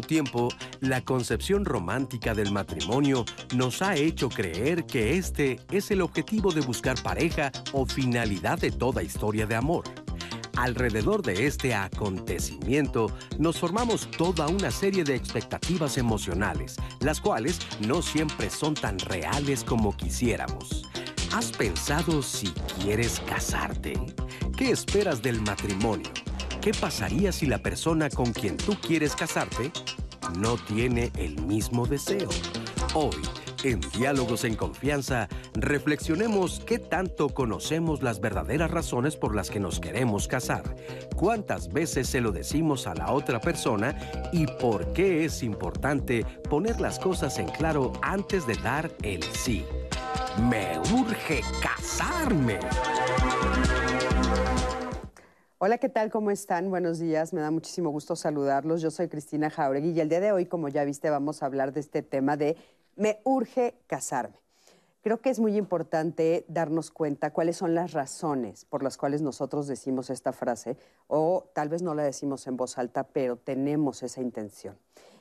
Tiempo, la concepción romántica del matrimonio nos ha hecho creer que este es el objetivo de buscar pareja o finalidad de toda historia de amor. Alrededor de este acontecimiento nos formamos toda una serie de expectativas emocionales, las cuales no siempre son tan reales como quisiéramos. ¿Has pensado si quieres casarte? ¿Qué esperas del matrimonio? ¿Qué pasaría si la persona con quien tú quieres casarte no tiene el mismo deseo? Hoy, en Diálogos en Confianza, reflexionemos qué tanto conocemos las verdaderas razones por las que nos queremos casar, cuántas veces se lo decimos a la otra persona y por qué es importante poner las cosas en claro antes de dar el sí. Me urge casarme. Hola, ¿qué tal? ¿Cómo están? Buenos días. Me da muchísimo gusto saludarlos. Yo soy Cristina Jauregui y el día de hoy, como ya viste, vamos a hablar de este tema de me urge casarme. Creo que es muy importante darnos cuenta cuáles son las razones por las cuales nosotros decimos esta frase o tal vez no la decimos en voz alta, pero tenemos esa intención.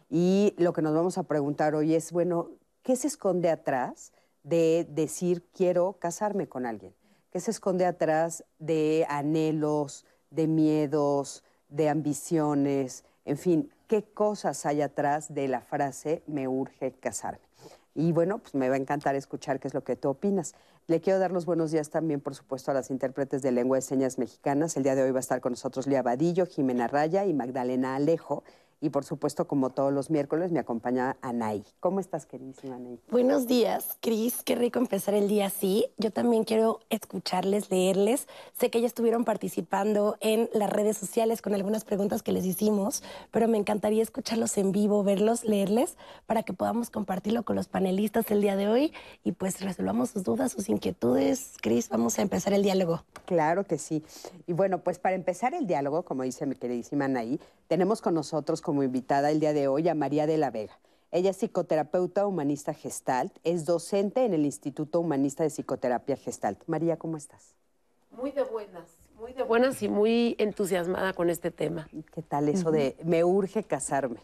Y lo que nos vamos a preguntar hoy es, bueno, ¿qué se esconde atrás de decir quiero casarme con alguien? ¿Qué se esconde atrás de anhelos, de miedos, de ambiciones? En fin, ¿qué cosas hay atrás de la frase me urge casarme? Y bueno, pues me va a encantar escuchar qué es lo que tú opinas. Le quiero dar los buenos días también, por supuesto, a las intérpretes de lengua de señas mexicanas. El día de hoy va a estar con nosotros Lía Vadillo, Jimena Raya y Magdalena Alejo. Y por supuesto, como todos los miércoles, me acompaña Anaí. ¿Cómo estás, queridísima Anaí? Buenos días, Cris. Qué rico empezar el día así. Yo también quiero escucharles, leerles. Sé que ya estuvieron participando en las redes sociales con algunas preguntas que les hicimos, pero me encantaría escucharlos en vivo, verlos, leerles, para que podamos compartirlo con los panelistas el día de hoy y pues resolvamos sus dudas, sus inquietudes. Cris, vamos a empezar el diálogo. Claro que sí. Y bueno, pues para empezar el diálogo, como dice mi queridísima Anaí, tenemos con nosotros como invitada el día de hoy a María de la Vega. Ella es psicoterapeuta humanista gestalt, es docente en el Instituto Humanista de Psicoterapia Gestalt. María, ¿cómo estás? Muy de buenas, muy de buenas y muy entusiasmada con este tema. ¿Qué tal eso de me urge casarme?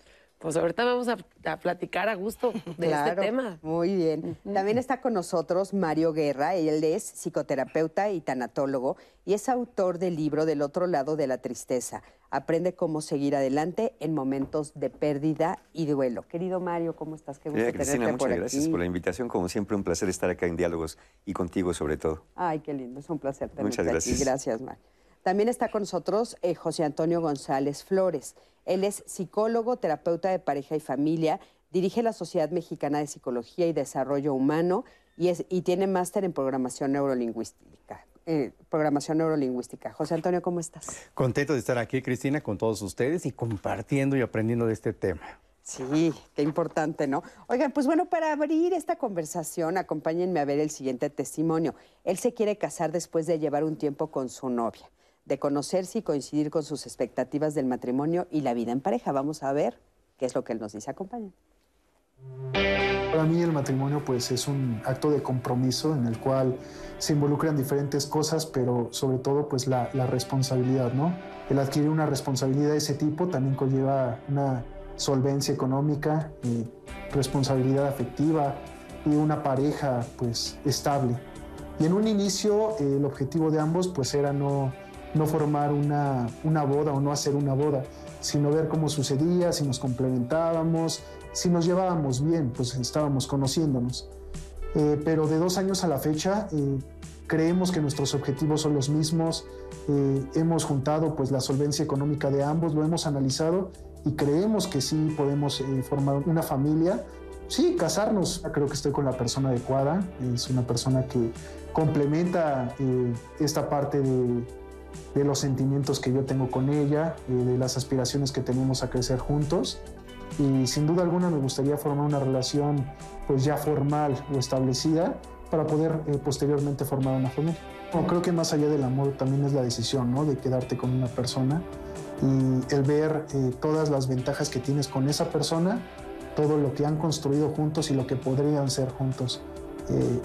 Pues ahorita vamos a, platicar a gusto de este tema. Muy bien. También está con nosotros Mario Guerra. Él es psicoterapeuta y tanatólogo y es autor del libro Del otro lado de la tristeza. Aprende cómo seguir adelante en momentos de pérdida y duelo. Querido Mario, ¿cómo estás? Qué gusto Cristina, muchas gracias por la invitación. Como siempre, un placer estar acá en Diálogos y contigo sobre todo. Ay, qué lindo. Es un placer tenerte Muchas gracias. aquí. Gracias, Mario. También está con nosotros eh, José Antonio González Flores. Él es psicólogo, terapeuta de pareja y familia, dirige la Sociedad Mexicana de Psicología y Desarrollo Humano y, es, y tiene máster en programación neurolingüística. Eh, programación neurolingüística. José Antonio, ¿cómo estás? Contento de estar aquí, Cristina, con todos ustedes y compartiendo y aprendiendo de este tema. Sí, qué importante, ¿no? Oigan, pues bueno, para abrir esta conversación, acompáñenme a ver el siguiente testimonio. Él se quiere casar después de llevar un tiempo con su novia de conocerse y coincidir con sus expectativas del matrimonio y la vida en pareja. Vamos a ver qué es lo que él nos dice. Acompañen. Para mí el matrimonio pues es un acto de compromiso en el cual se involucran diferentes cosas, pero sobre todo pues la, responsabilidad, ¿no? El adquirir una responsabilidad de ese tipo también conlleva una solvencia económica, y responsabilidad afectiva y una pareja pues estable. Y en un inicio el objetivo de ambos pues era no no formar una, boda o no hacer una boda, sino ver cómo sucedía, si nos complementábamos, si nos llevábamos bien, pues estábamos conociéndonos. Eh, pero de dos años a la fecha eh, creemos que nuestros objetivos son los mismos, eh, hemos juntado pues la solvencia económica de ambos, lo hemos analizado y creemos que sí podemos formar una familia. Sí, casarnos, creo que estoy con la persona adecuada, es una persona que complementa esta parte de, de los sentimientos que yo tengo con ella, eh, de las aspiraciones que tenemos a crecer juntos. Y sin duda alguna me gustaría formar una relación pues ya formal o establecida para poder eh, posteriormente formar una familia. creo que más allá del amor también es la decisión ¿no? de quedarte con una persona y el ver eh, todas las ventajas que tienes con esa persona, todo lo que han construido juntos y lo que podrían ser juntos.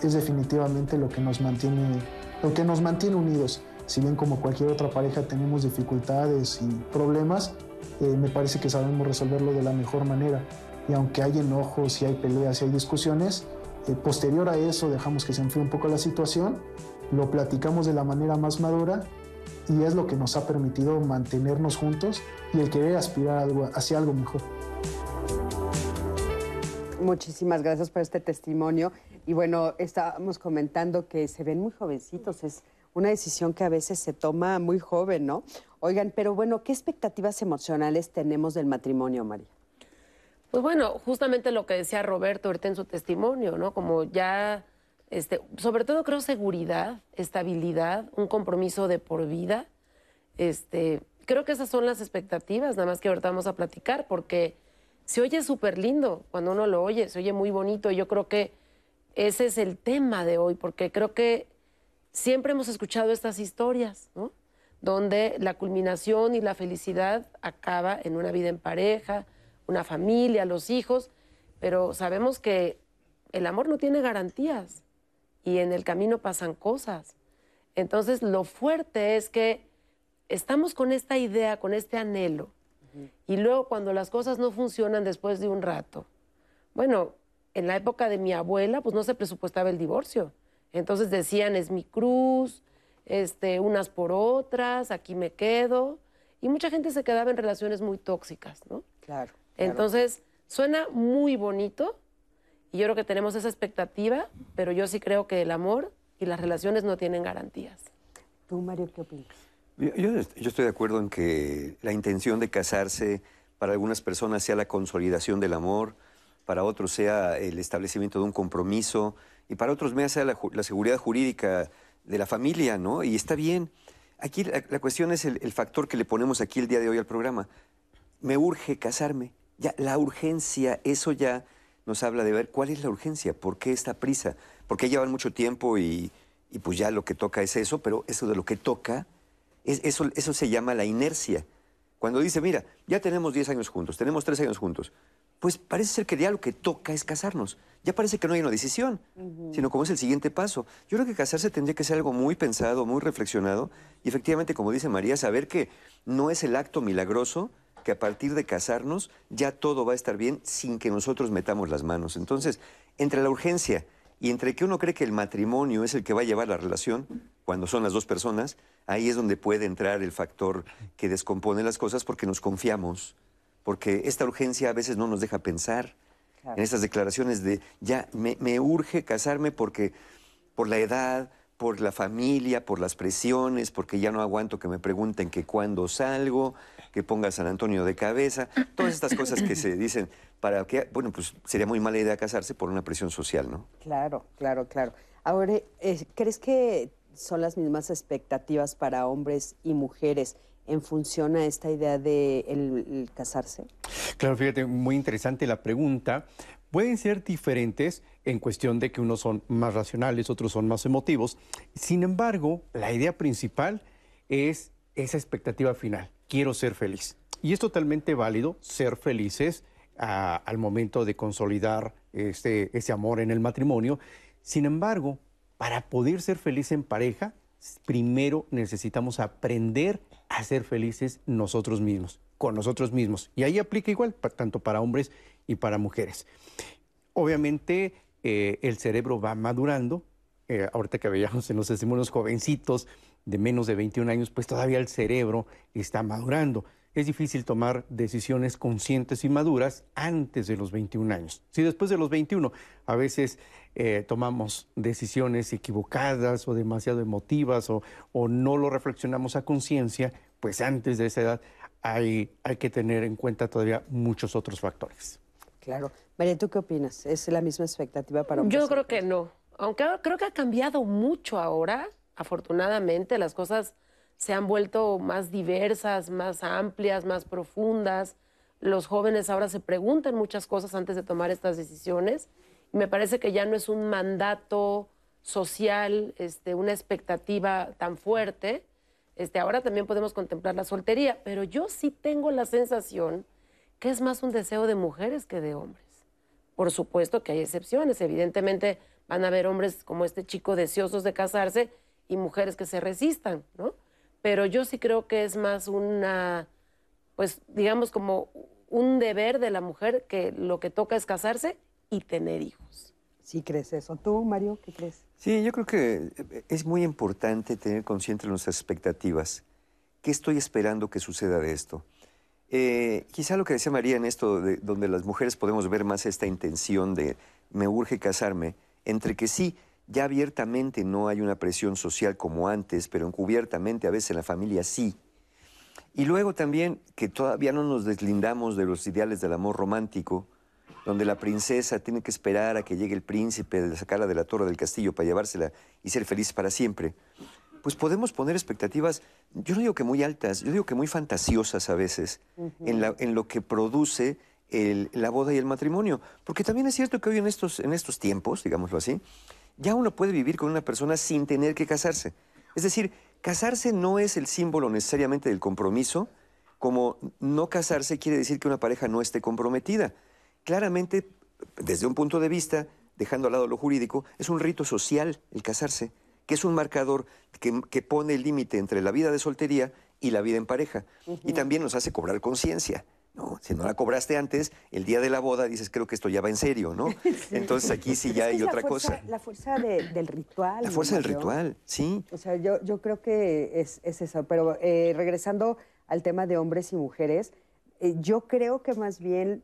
es definitivamente lo que nos mantiene, lo que nos mantiene unidos si bien como cualquier otra pareja tenemos dificultades y problemas, eh, me parece que sabemos resolverlo de la mejor manera. Y aunque hay enojos y hay peleas y hay discusiones, eh, posterior a eso dejamos que se enfríe un poco la situación, lo platicamos de la manera más madura y es lo que nos ha permitido mantenernos juntos y el querer aspirar algo, hacia algo mejor. Muchísimas gracias por este testimonio. Y bueno, estábamos comentando que se ven muy jovencitos, es una decisión que a veces se toma muy joven, ¿no? Oigan, pero bueno, ¿qué expectativas emocionales tenemos del matrimonio, María? Pues bueno, justamente lo que decía Roberto ahorita en su testimonio, ¿no? Como ya, este, sobre todo creo seguridad, estabilidad, un compromiso de por vida. Este, creo que esas son las expectativas, nada más que ahorita vamos a platicar, porque se oye súper lindo cuando uno lo oye, se oye muy bonito. Y yo creo que ese es el tema de hoy, porque creo que siempre hemos escuchado estas historias, ¿no? Donde la culminación y la felicidad acaba en una vida en pareja, una familia, los hijos, pero sabemos que el amor no tiene garantías y en el camino pasan cosas. Entonces, lo fuerte es que estamos con esta idea, con este anhelo, y luego cuando las cosas no funcionan después de un rato, bueno, en la época de mi abuela, pues no se presupuestaba el divorcio. Entonces decían, es mi cruz, este, unas por otras, aquí me quedo. Y mucha gente se quedaba en relaciones muy tóxicas, ¿no? Claro. Entonces, suena muy bonito y yo creo que tenemos esa expectativa, pero yo sí creo que el amor y las relaciones no tienen garantías. ¿Tú, Mario, qué opinas? Yo, yo, yo estoy de acuerdo en que la intención de casarse para algunas personas sea la consolidación del amor, para otros sea el establecimiento de un compromiso y para otros más sea la, la seguridad jurídica de la familia, ¿no? Y está bien. Aquí la, la cuestión es el, el, factor que le ponemos aquí el día de hoy al programa. Me urge casarme. Ya, la urgencia, eso ya nos habla de ver cuál es la urgencia, por qué esta prisa, por qué llevan mucho tiempo y, y pues ya lo que toca es eso, pero eso de lo que toca, es, eso, eso se llama la inercia. Cuando dice, mira, ya tenemos 10 años juntos, tenemos 3 años juntos, pues parece ser que ya lo que toca es casarnos. Ya parece que no hay una decisión, uh -huh. sino como es el siguiente paso. Yo creo que casarse tendría que ser algo muy pensado, muy reflexionado, y efectivamente, como dice María, saber que no es el acto milagroso, que a partir de casarnos ya todo va a estar bien sin que nosotros metamos las manos. Entonces, entre la urgencia y entre que uno cree que el matrimonio es el que va a llevar la relación, cuando son las dos personas, ahí es donde puede entrar el factor que descompone las cosas porque nos confiamos, porque esta urgencia a veces no nos deja pensar claro. en estas declaraciones de ya me, me, urge casarme porque por la edad, por la familia, por las presiones, porque ya no aguanto que me pregunten que cuándo salgo, que ponga San Antonio de cabeza, todas estas cosas que se dicen para que, bueno, pues sería muy mala idea casarse por una presión social, ¿no? Claro, claro, claro. Ahora, eh, ¿crees que son las mismas expectativas para hombres y mujeres en función a esta idea de casarse? Claro, fíjate, muy interesante la pregunta. Pueden ser diferentes en cuestión de que unos son más racionales, otros son más emotivos. Sin embargo, la idea principal es esa expectativa final. Quiero ser feliz. Y es totalmente válido ser felices a, al momento de consolidar este, ese amor en el matrimonio. Sin embargo, para poder ser feliz en pareja, primero necesitamos aprender a ser felices nosotros mismos, con nosotros mismos. Y ahí aplica igual, tanto para hombres y para mujeres. Obviamente eh, el cerebro va madurando. Eh, ahorita que veíamos en los testimonios jovencitos de menos de 21 años, pues todavía el cerebro está madurando. Es difícil tomar decisiones conscientes y maduras antes de los 21 años. Si después de los 21 a veces eh, tomamos decisiones equivocadas o demasiado emotivas o, o no lo reflexionamos a conciencia, pues antes de esa edad hay, hay que tener en cuenta todavía muchos otros factores. Claro. María, ¿tú qué opinas? ¿Es la misma expectativa para hombres? Yo creo que no. Aunque creo que ha cambiado mucho ahora, afortunadamente, las cosas se han vuelto más diversas, más amplias, más profundas. Los jóvenes ahora se preguntan muchas cosas antes de tomar estas decisiones. Y me parece que ya no es un mandato social, este, una expectativa tan fuerte. Este, ahora también podemos contemplar la soltería, pero yo sí tengo la sensación que es más un deseo de mujeres que de hombres. Por supuesto que hay excepciones, evidentemente van a haber hombres como este chico deseosos de casarse y mujeres que se resistan, ¿no? Pero yo sí creo que es más una, pues digamos como un deber de la mujer que lo que toca es casarse y tener hijos. ¿Sí crees eso? ¿Tú, Mario, qué crees? Sí, yo creo que eh, es muy importante tener consciente nuestras expectativas. ¿Qué estoy esperando que suceda de esto? Eh, quizá lo que decía María en esto, de, donde las mujeres podemos ver más esta intención de me urge casarme, entre que sí, ya abiertamente no hay una presión social como antes, pero encubiertamente a veces en la familia sí. Y luego también que todavía no nos deslindamos de los ideales del amor romántico, donde la princesa tiene que esperar a que llegue el príncipe de sacarla de la torre del castillo para llevársela y ser feliz para siempre, pues podemos poner expectativas, yo no digo que muy altas, yo digo que muy fantasiosas a veces, en, la- en lo que produce el- la boda y el matrimonio. Porque también es cierto que hoy en estos, en estos tiempos, digámoslo así, ya uno puede vivir con una persona sin tener que casarse. Es decir, casarse no es el símbolo necesariamente del compromiso, como no casarse quiere decir que una pareja no esté comprometida. Claramente, desde un punto de vista, dejando al lado lo jurídico, es un rito social el casarse, que es un marcador que, que pone el límite entre la vida de soltería y la vida en pareja. Y también nos hace cobrar conciencia. ¿No? Si no la cobraste antes, el día de la boda dices, creo que esto ya va en serio, ¿no? Entonces aquí sí ya Es hay otra fuerza- cosa. La fuerza de- del ritual. La fuerza del ritual, sí. O sea, yo, yo creo que es, es eso. Pero eh, regresando al tema de hombres y mujeres, eh, yo creo que más bien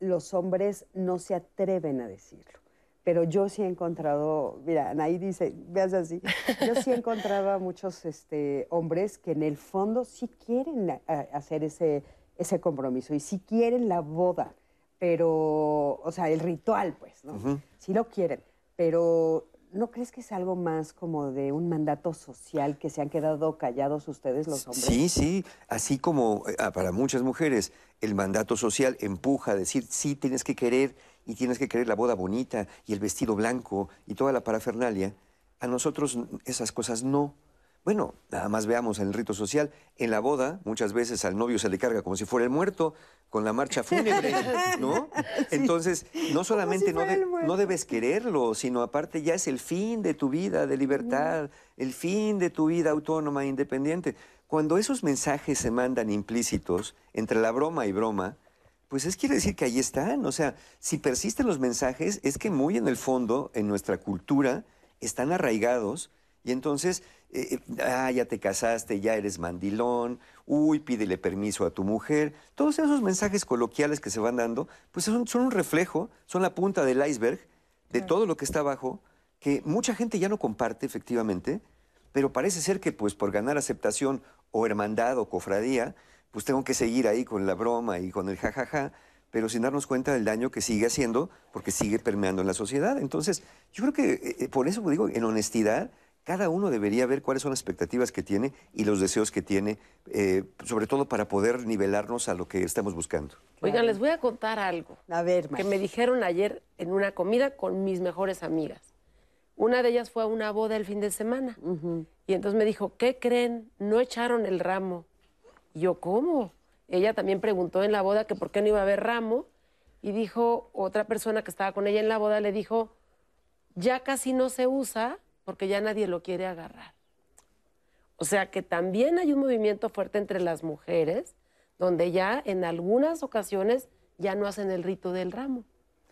los hombres no se atreven a decirlo. Pero yo sí he encontrado, mira, Anaí dice, veas así, yo sí he encontrado a muchos este, hombres que en el fondo sí quieren a- a- hacer ese, ese compromiso y sí quieren la boda, pero, o sea, el ritual, pues, ¿no? Sí lo quieren, pero ¿no crees que es algo más como de un mandato social que se han quedado callados ustedes los hombres? Sí, sí, así como eh, ah, para muchas mujeres el mandato social empuja a decir, sí, tienes que querer y tienes que querer la boda bonita y el vestido blanco y toda la parafernalia, a nosotros esas cosas no. Bueno, nada más veamos en el rito social, en la boda muchas veces al novio se le carga como si fuera el muerto, con la marcha fúnebre, ¿no? Entonces, no solamente no, de- no debes quererlo, sino aparte ya es el fin de tu vida de libertad, el fin de tu vida autónoma e independiente. Cuando esos mensajes se mandan implícitos entre la broma y broma, pues es quiere decir que ahí están. O sea, si persisten los mensajes, es que muy en el fondo, en nuestra cultura, están arraigados y entonces, eh, eh, ah, ya te casaste, ya eres mandilón, uy, pídele permiso a tu mujer. Todos esos mensajes coloquiales que se van dando, pues son, son un reflejo, son la punta del iceberg de todo lo que está abajo, que mucha gente ya no comparte efectivamente, pero parece ser que pues por ganar aceptación o hermandad o cofradía, pues tengo que seguir ahí con la broma y con el jajaja, pero sin darnos cuenta del daño que sigue haciendo porque sigue permeando en la sociedad. Entonces, yo creo que eh, por eso digo, en honestidad, cada uno debería ver cuáles son las expectativas que tiene y los deseos que tiene, eh, sobre todo para poder nivelarnos a lo que estamos buscando. Oigan, les voy a contar algo A ver, que Mar. me dijeron ayer en una comida con mis mejores amigas. Una de ellas fue a una boda el fin de semana. Y entonces me dijo, ¿qué creen? No echaron el ramo. Y yo, ¿cómo? Ella también preguntó en la boda que por qué no iba a haber ramo. Y dijo, otra persona que estaba con ella en la boda le dijo, ya casi no se usa porque ya nadie lo quiere agarrar. O sea que también hay un movimiento fuerte entre las mujeres, donde ya en algunas ocasiones ya no hacen el rito del ramo.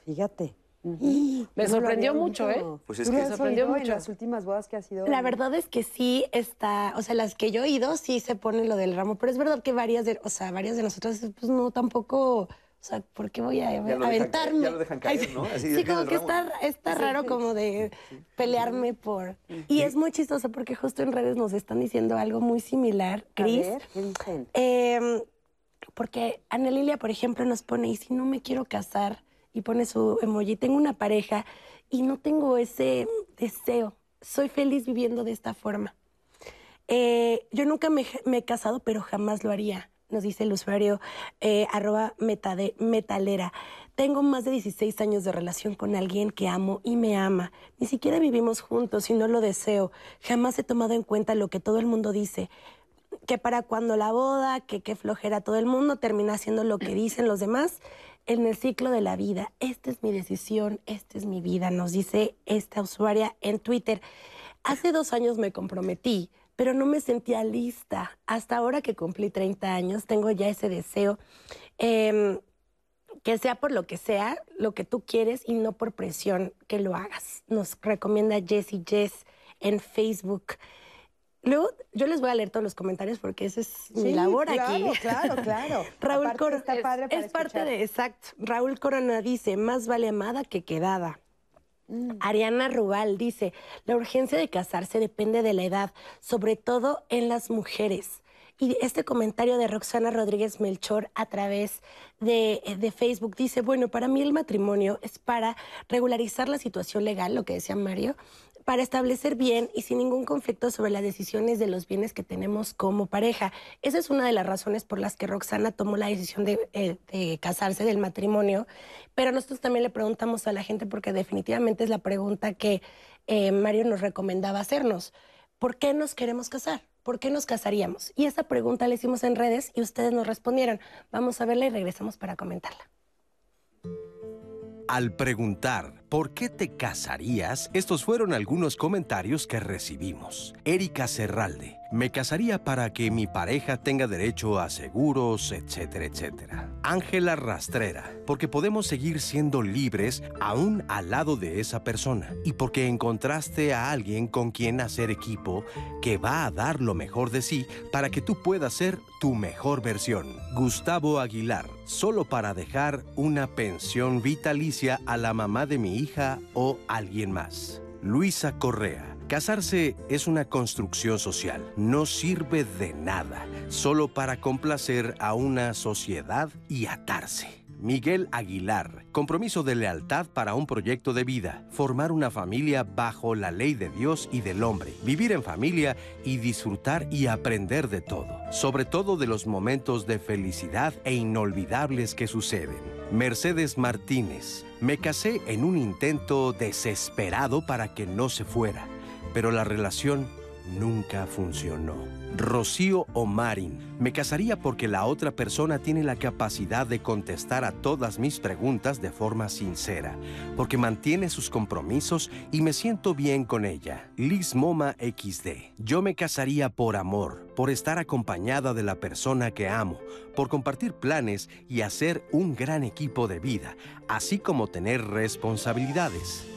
Fíjate. Me sorprendió mucho. ¿eh? Pues es ¿Tú que- has Me sorprendió oído en mucho. las últimas bodas que ha sido? La verdad es que sí está, o sea, las que yo he ido sí se pone lo del ramo, pero es verdad que varias de, o sea, varias de nosotras, pues no, tampoco, o sea, ¿por qué voy a lo dejan- aventarme? ya lo dejan caer. ¿no? Así sí, como que está, está raro como de pelearme por... Y es muy chistoso porque justo en redes nos están diciendo algo muy similar, Cris. Eh, porque Ana Lilia, por ejemplo, nos pone, y si no me quiero casar, y pone su emoji, tengo una pareja y no tengo ese deseo, soy feliz viviendo de esta forma. Eh, yo nunca me, me he casado, pero jamás lo haría, nos dice el usuario eh, arroba metade- metalera. Tengo más de 16 años de relación con alguien que amo y me ama. Ni siquiera vivimos juntos y no lo deseo. Jamás he tomado en cuenta lo que todo el mundo dice que para cuando la boda, que qué flojera todo el mundo, termina haciendo lo que dicen los demás en el ciclo de la vida. Esta es mi decisión, esta es mi vida, nos dice esta usuaria en Twitter. Hace dos años me comprometí, pero no me sentía lista. Hasta ahora que cumplí 30 años, tengo ya ese deseo. Em, que sea por lo que sea, lo que tú quieres y no por presión que lo hagas. Nos recomienda Jessie Jess en Facebook. Luego, yo les voy a leer todos los comentarios porque esa es mi labor aquí. Claro, claro. Raúl Corona. para es parte de, exacto. Raúl Corona dice, más vale amada que quedada. Mm. Ariana Rubal dice, la urgencia de casarse depende de la edad, sobre todo en las mujeres. Y este comentario de Roxana Rodríguez Melchor a través de, de Facebook dice, bueno, para mí el matrimonio es para regularizar la situación legal, lo que decía Mario, para establecer bien y sin ningún conflicto sobre las decisiones de los bienes que tenemos como pareja. Esa es una de las razones por las que Roxana tomó la decisión de, eh, casarse, del matrimonio. Pero nosotros también le preguntamos a la gente, porque definitivamente es la pregunta que eh, Mario nos recomendaba hacernos. ¿Por qué nos queremos casar? ¿Por qué nos casaríamos? Y esa pregunta la hicimos en redes y ustedes nos respondieron. Vamos a verla y regresamos para comentarla. Al preguntar ¿por qué te casarías? Estos fueron algunos comentarios que recibimos. Erika Serralde, me casaría para que mi pareja tenga derecho a seguros, etcétera, etcétera. Ángela Rastrera, porque podemos seguir siendo libres aún al lado de esa persona y porque encontraste a alguien con quien hacer equipo que va a dar lo mejor de sí para que tú puedas ser tu mejor versión. Gustavo Aguilar, solo para dejar una pensión vitalicia a la mamá de mi hija o alguien más. Luisa Correa. Casarse es una construcción social. No sirve de nada, solo para complacer a una sociedad y atarse. Miguel Aguilar. Compromiso de lealtad para un proyecto de vida. Formar una familia bajo la ley de Dios y del hombre. Vivir en familia y disfrutar y aprender de todo. Sobre todo de los momentos de felicidad e inolvidables que suceden. Mercedes Martínez. Me casé en un intento desesperado para que no se fuera, pero la relación nunca funcionó. Rocío Omarin. Me casaría porque la otra persona tiene la capacidad de contestar a todas mis preguntas de forma sincera, porque mantiene sus compromisos y me siento bien con ella. Liz Moma XD. Yo me casaría por amor, por estar acompañada de la persona que amo, por compartir planes y hacer un gran equipo de vida, así como tener responsabilidades.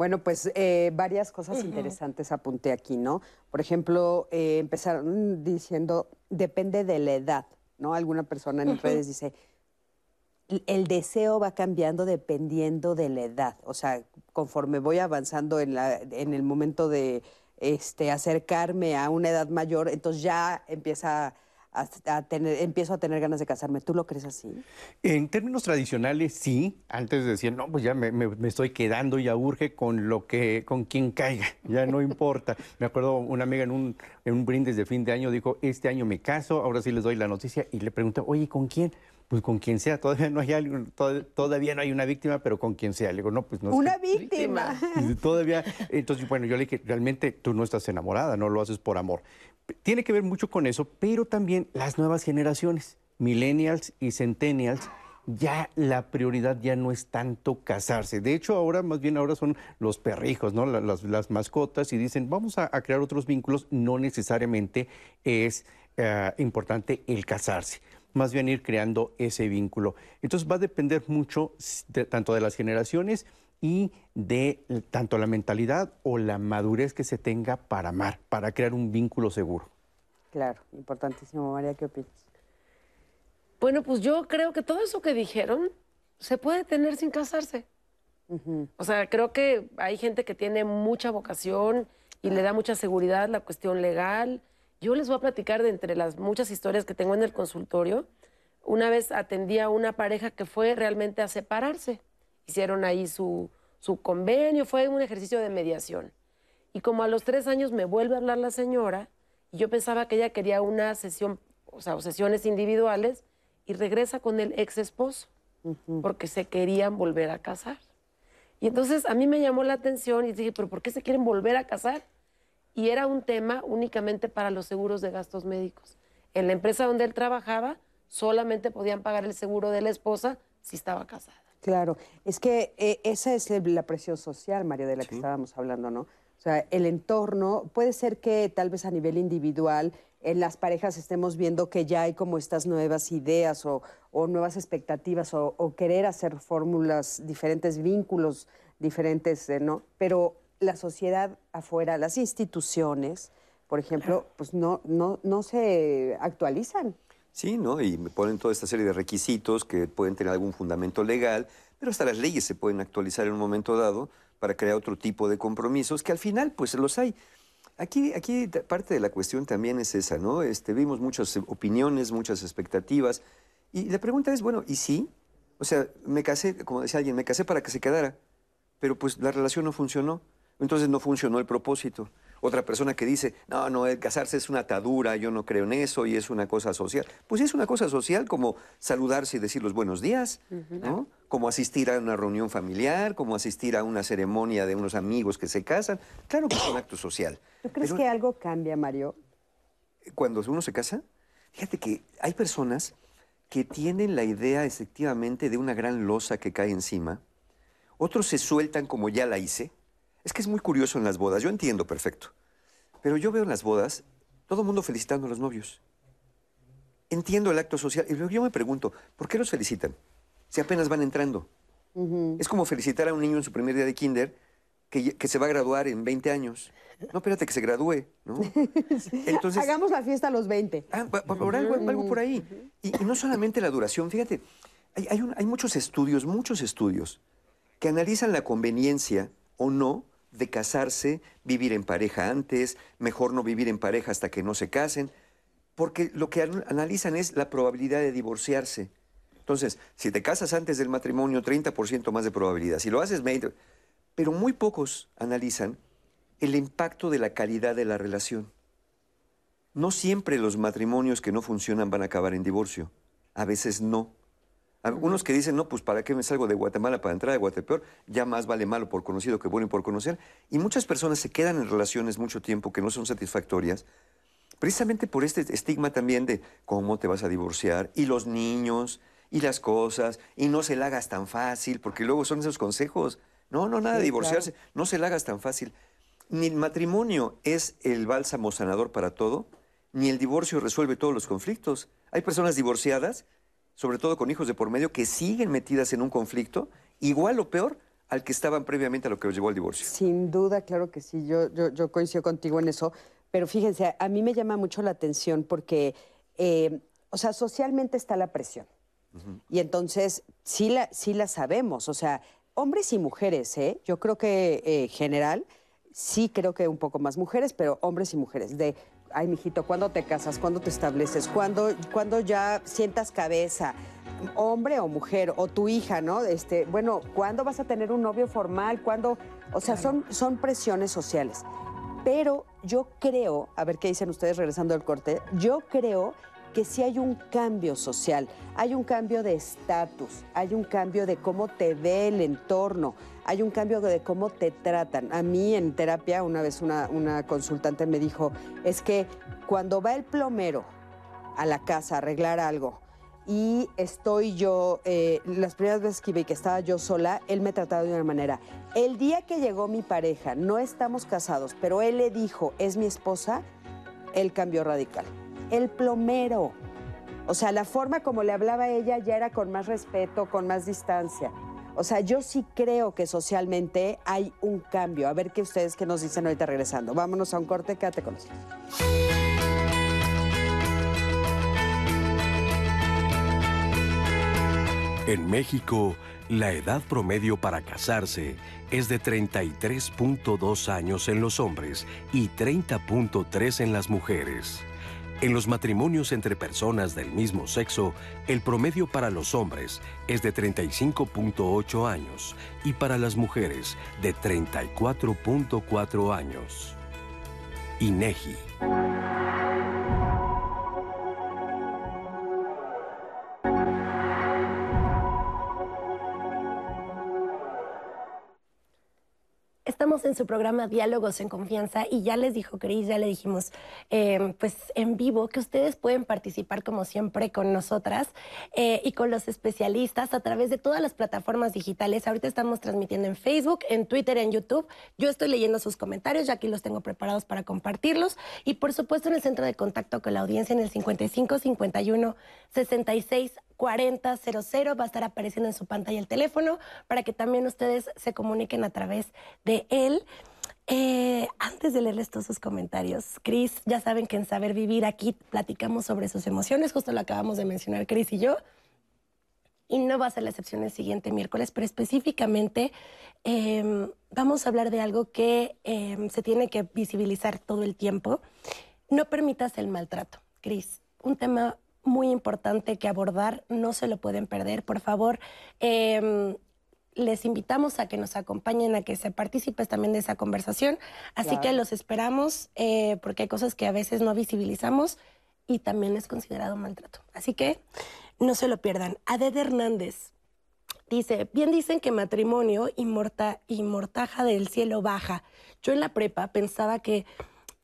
Bueno, pues eh, varias cosas interesantes apunté aquí, ¿no? Por ejemplo, eh, empezaron diciendo, depende de la edad, ¿no? Alguna persona en redes dice, "El- el deseo va cambiando dependiendo de la edad. O sea, conforme voy avanzando en, la, en el momento de este, acercarme a una edad mayor, entonces ya empieza a, a tener, empiezo a tener ganas de casarme. ¿Tú lo crees así? En términos tradicionales, sí. Antes decían, no, pues ya me, me- me estoy quedando, ya urge con lo que, con quien caiga, ya no importa. me acuerdo una amiga en un, en un brindis de fin de año dijo, este año me caso, ahora sí les doy la noticia, y le pregunté, oye, ¿con quién? Pues con quien sea, todavía no hay alguien, tod- todavía no hay una víctima, pero con quien sea. Le digo, no, pues no. Una víctima. Todavía, entonces, bueno, yo le dije, realmente tú no estás enamorada, no lo haces por amor. Tiene que ver mucho con eso, pero también las nuevas generaciones, millennials y centennials, ya la prioridad ya no es tanto casarse. De hecho, ahora, más bien ahora son los perrijos, ¿no? La- Las, las mascotas y dicen, vamos a, crear otros vínculos, no necesariamente es eh, importante el casarse más bien ir creando ese vínculo. Entonces va a depender mucho tanto de las generaciones y de tanto la mentalidad o la madurez que se tenga para amar, para crear un vínculo seguro. Claro, importantísimo. María, ¿qué opinas? Bueno, pues yo creo que todo eso que dijeron se puede tener sin casarse. O sea, creo que hay gente que tiene mucha vocación y le da mucha seguridad la cuestión legal. Yo les voy a platicar de entre las muchas historias que tengo en el consultorio. Una vez atendí a una pareja que fue realmente a separarse. Hicieron ahí su, su convenio, fue un ejercicio de mediación. Y como a los tres años me vuelve a hablar la señora, y yo pensaba que ella quería una sesión, o sea, sesiones individuales, y regresa con el ex esposo, porque se querían volver a casar. Y entonces a mí me llamó la atención y dije, pero ¿por qué se quieren volver a casar? Y era un tema únicamente para los seguros de gastos médicos. En la empresa donde él trabajaba, solamente podían pagar el seguro de la esposa si estaba casada. Claro, es que eh, esa es la presión social, Mario, de la que estábamos hablando, ¿no? O O sea, el entorno puede ser que tal vez a nivel individual en las parejas estemos viendo que ya hay como estas nuevas ideas o, nuevas expectativas o, querer hacer fórmulas diferentes, vínculos diferentes, eh, ¿no? Pero la sociedad afuera, las instituciones, por ejemplo, pues no, no, no se actualizan. Sí, ¿no? Y me ponen toda esta serie de requisitos que pueden tener algún fundamento legal, pero hasta las leyes se pueden actualizar en un momento dado para crear otro tipo de compromisos que al final, pues los hay. Aquí, aquí parte de la cuestión también es esa, ¿no? Este, vimos muchas opiniones, muchas expectativas. Y la pregunta es, bueno, ¿y sí? O sea, me casé, como decía alguien, me casé para que se quedara, pero pues la relación no funcionó. Entonces no funcionó el propósito. Otra persona que dice, no, no, el casarse es una atadura, yo no creo en eso y es una cosa social. Pues es una cosa social como saludarse y decir los buenos días, ¿no? Como asistir a una reunión familiar, como asistir a una ceremonia de unos amigos que se casan. Claro que es un acto social. ¿Tú crees que algo cambia, Mario? Cuando uno se casa, fíjate que hay personas que tienen la idea efectivamente de una gran losa que cae encima. Otros se sueltan como ya la hice es que es muy curioso en las bodas, yo entiendo perfecto, pero yo veo en las bodas todo el mundo felicitando a los novios. Entiendo el acto social y luego yo me pregunto, ¿por qué los felicitan? Si apenas van entrando. Es como felicitar a un niño en su primer día de kinder que, se va a graduar en 20 años. No, espérate que se gradúe, ¿no? Entonces, Hagamos la fiesta a los 20. Ah, por algo, por ahí. Y, no solamente la duración, fíjate, hay, hay muchos estudios, muchos estudios que analizan la conveniencia o no de casarse, vivir en pareja antes, mejor no vivir en pareja hasta que no se casen, porque lo que analizan es la probabilidad de divorciarse. Entonces, si te casas antes del matrimonio, 30% más de probabilidad. Si lo haces, 20%. Pero muy pocos analizan el impacto de la calidad de la relación. No siempre los matrimonios que no funcionan van a acabar en divorcio. A veces no. Algunos que dicen, no, pues ¿para qué me salgo de Guatemala para entrar a Guatepeor? Ya más vale malo por conocido que bueno y por conocer. Y muchas personas se quedan en relaciones mucho tiempo que no son satisfactorias, precisamente por este estigma también de cómo te vas a divorciar, y los niños, y las cosas, y no se la hagas tan fácil, porque luego son esos consejos. No, no, nada de divorciarse, no se la hagas tan fácil. Ni el matrimonio es el bálsamo sanador para todo, ni el divorcio resuelve todos los conflictos. Hay personas divorciadas sobre todo con hijos de por medio, que siguen metidas en un conflicto, igual o peor al que estaban previamente a lo que los llevó al divorcio. Sin duda, claro que sí, yo, yo, coincido contigo en eso, pero fíjense, a mí me llama mucho la atención porque, eh, o sea, socialmente está la presión. Y entonces, sí la, sí la sabemos, o sea, hombres y mujeres, ¿eh? Yo creo que en eh, general, sí creo que un poco más mujeres, pero hombres y mujeres, de ay, mijito, ¿cuándo te casas? ¿Cuándo te estableces? ¿Cuándo, ¿Cuándo, ya sientas cabeza? Hombre o mujer, o tu hija, ¿no? Este, bueno, ¿cuándo vas a tener un novio formal? ¿Cuándo? O sea, son, son presiones sociales. Pero yo creo, a ver qué dicen ustedes regresando al corte, yo creo que sí hay un cambio social, hay un cambio de estatus, hay un cambio de cómo te ve el entorno, hay un cambio de cómo te tratan. A mí en terapia una vez una, consultante me dijo, es que cuando va el plomero a la casa a arreglar algo, y estoy yo, eh, las primeras veces que vi que estaba yo sola, él me trataba de una manera. El día que llegó mi pareja, no estamos casados, pero él le dijo, es mi esposa, él cambió radical el plomero. O sea, la forma como le hablaba a ella ya era con más respeto, con más distancia. O sea, yo sí creo que socialmente hay un cambio. A ver qué ustedes qué nos dicen ahorita regresando. Vámonos a un corte, quédate con nosotros. En México, la edad promedio para casarse es de 33.2 años en los hombres y 30.3 en las mujeres. En los matrimonios entre personas del mismo sexo, el promedio para los hombres es de 35.8 años y para las mujeres de 34.4 años. INEGI. En su programa Diálogos en Confianza y ya les dijo Cris, ya le dijimos eh, pues en vivo que ustedes pueden participar como siempre con nosotras eh, y con los especialistas a través de todas las plataformas digitales. Ahorita estamos transmitiendo en Facebook, en Twitter, en YouTube. Yo estoy leyendo sus comentarios, ya aquí los tengo preparados para compartirlos y por supuesto en el centro de contacto con la audiencia en el 55 51 66 4000 va a estar apareciendo en su pantalla el teléfono para que también ustedes se comuniquen a través de él. Eh, antes de leerles todos sus comentarios, Cris, ya saben que en Saber Vivir aquí platicamos sobre sus emociones, justo lo acabamos de mencionar Cris y yo, y no va a ser la excepción el siguiente miércoles, pero específicamente em, vamos a hablar de algo que em, se tiene que visibilizar todo el tiempo. No permitas el maltrato, Cris, un tema muy importante que abordar, no se lo pueden perder, por favor. Em, les invitamos a que nos acompañen, a que se participes también de esa conversación. Así que los esperamos eh, porque hay cosas que a veces no visibilizamos y también es considerado maltrato. Así que no se lo pierdan. Aded Hernández dice, bien dicen que matrimonio y, y mortaja del cielo baja. Yo en la prepa pensaba que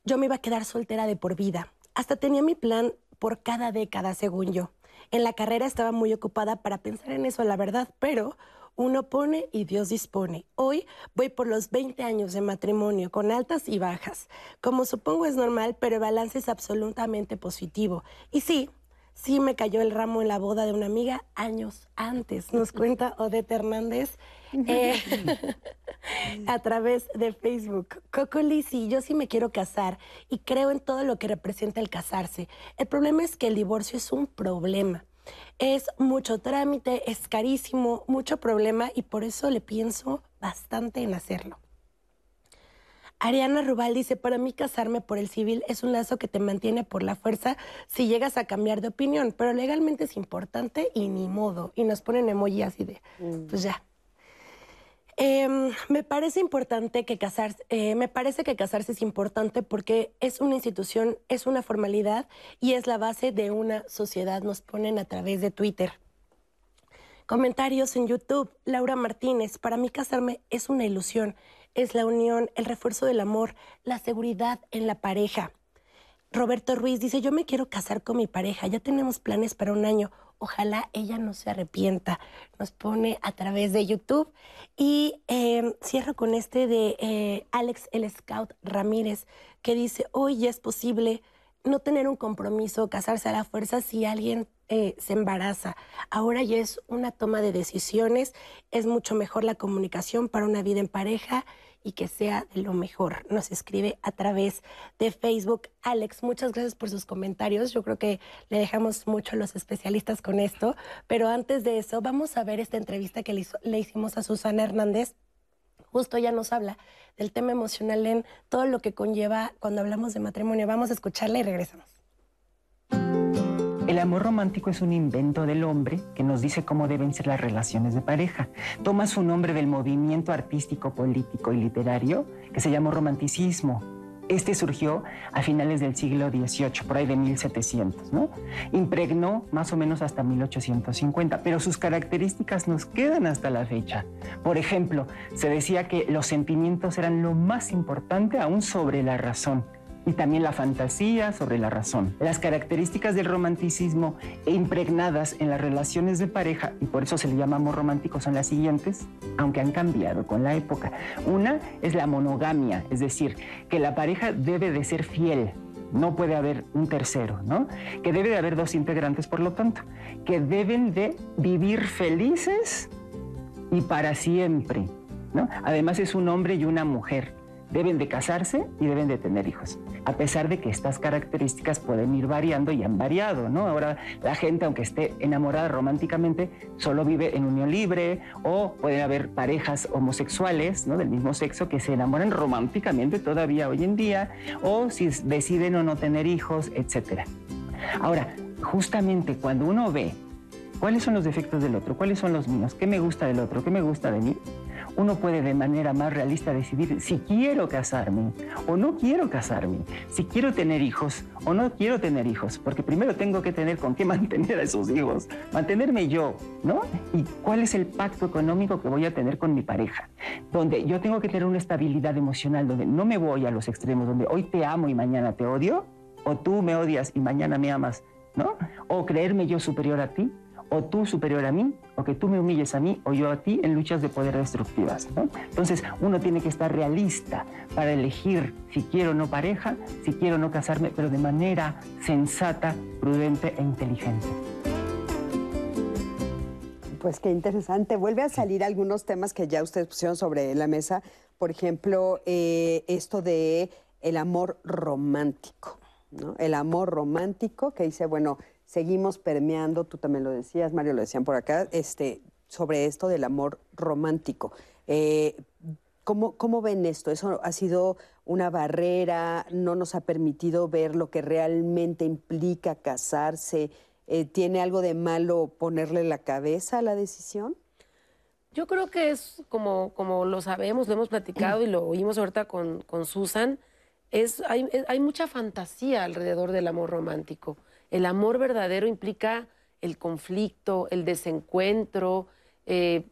yo me iba a quedar soltera de por vida. Hasta tenía mi plan por cada década, según yo. En la carrera estaba muy ocupada para pensar en eso, la verdad, pero uno pone y Dios dispone. Hoy voy por los 20 años de matrimonio, con altas y bajas. Como supongo es normal, pero el balance es absolutamente positivo. Y sí, sí me cayó el ramo en la boda de una amiga años antes, nos cuenta Odette Hernández eh, a través de Facebook. Coco sí, yo sí me quiero casar y creo en todo lo que representa el casarse. El problema es que el divorcio es un problema. Es mucho trámite, es carísimo, mucho problema y por eso le pienso bastante en hacerlo. Ariana Rubal dice, para mí casarme por el civil es un lazo que te mantiene por la fuerza si llegas a cambiar de opinión, pero legalmente es importante y ni modo. Y nos ponen emoji así de, mm. pues ya. Em, me parece importante que casarse, eh, me parece que casarse es importante porque es una institución, es una formalidad y es la base de una sociedad. Nos ponen a través de Twitter. Comentarios en YouTube. Laura Martínez, para mí casarme es una ilusión es la unión, el refuerzo del amor, la seguridad en la pareja. Roberto Ruiz dice, yo me quiero casar con mi pareja, ya tenemos planes para un año, ojalá ella no se arrepienta. Nos pone a través de YouTube. Y em, cierro con este de eh, Alex el Scout Ramírez, que dice, hoy es posible no tener un compromiso, casarse a la fuerza si alguien eh, se embaraza. Ahora ya es una toma de decisiones, es mucho mejor la comunicación para una vida en pareja y que sea de lo mejor. Nos escribe a través de Facebook. Alex, muchas gracias por sus comentarios. Yo creo que le dejamos mucho a los especialistas con esto. Pero antes de eso, vamos a ver esta entrevista que le, hicimos a Susana Hernández. Justo ella nos habla del tema emocional en todo lo que conlleva cuando hablamos de matrimonio. Vamos a escucharla y regresamos. El amor romántico es un invento del hombre que nos dice cómo deben ser las relaciones de pareja. Toma su nombre del movimiento artístico, político y literario que se llamó romanticismo. Este surgió a finales del siglo XVIII, por ahí de 1700, ¿no? Impregnó más o menos hasta 1850, pero sus características nos quedan hasta la fecha. Por ejemplo, se decía que los sentimientos eran lo más importante aún sobre la razón y también la fantasía sobre la razón. Las características del romanticismo impregnadas en las relaciones de pareja, y por eso se le llama amor romántico, son las siguientes, aunque han cambiado con la época. Una es la monogamia, es decir, que la pareja debe de ser fiel, no puede haber un tercero, ¿no? Que debe de haber dos integrantes, por lo tanto, que deben de vivir felices y para siempre, ¿no? Además es un hombre y una mujer deben de casarse y deben de tener hijos, a pesar de que estas características pueden ir variando y han variado, ¿no? Ahora la gente, aunque esté enamorada románticamente, solo vive en unión libre o pueden haber parejas homosexuales, ¿no? Del mismo sexo que se enamoran románticamente todavía hoy en día o si deciden o no tener hijos, etc. Ahora, justamente cuando uno ve cuáles son los defectos del otro, cuáles son los míos, qué me gusta del otro, qué me gusta de mí, uno puede de manera más realista decidir si quiero casarme o no quiero casarme, si quiero tener hijos o no quiero tener hijos, porque primero tengo que tener con qué mantener a esos hijos, mantenerme yo, ¿no? Y cuál es el pacto económico que voy a tener con mi pareja, donde yo tengo que tener una estabilidad emocional, donde no me voy a los extremos, donde hoy te amo y mañana te odio, o tú me odias y mañana me amas, ¿no? O creerme yo superior a ti, o tú superior a mí, o que tú me humilles a mí o yo a ti en luchas de poder destructivas. Entonces uno tiene que estar realista para elegir si quiero o no pareja, si quiero o no casarme, pero de manera sensata, prudente e inteligente. Pues qué interesante. Vuelve a salir algunos temas que ya ustedes pusieron sobre la mesa. Por ejemplo, eh, esto de el amor romántico. El amor romántico que dice, bueno, seguimos permeando, tú también lo decías, Mario lo decían por acá, este, sobre esto del amor romántico. Eh, ¿cómo, ¿Cómo ven esto? ¿Eso ha sido una barrera? ¿No nos ha permitido ver lo que realmente implica casarse? Eh, ¿Tiene algo de malo ponerle la cabeza a la decisión? Yo creo que es como, como lo sabemos, lo hemos platicado y lo oímos ahorita con, con Susan, es, hay, hay mucha fantasía alrededor del amor romántico. El amor verdadero implica el conflicto, el desencuentro, eh,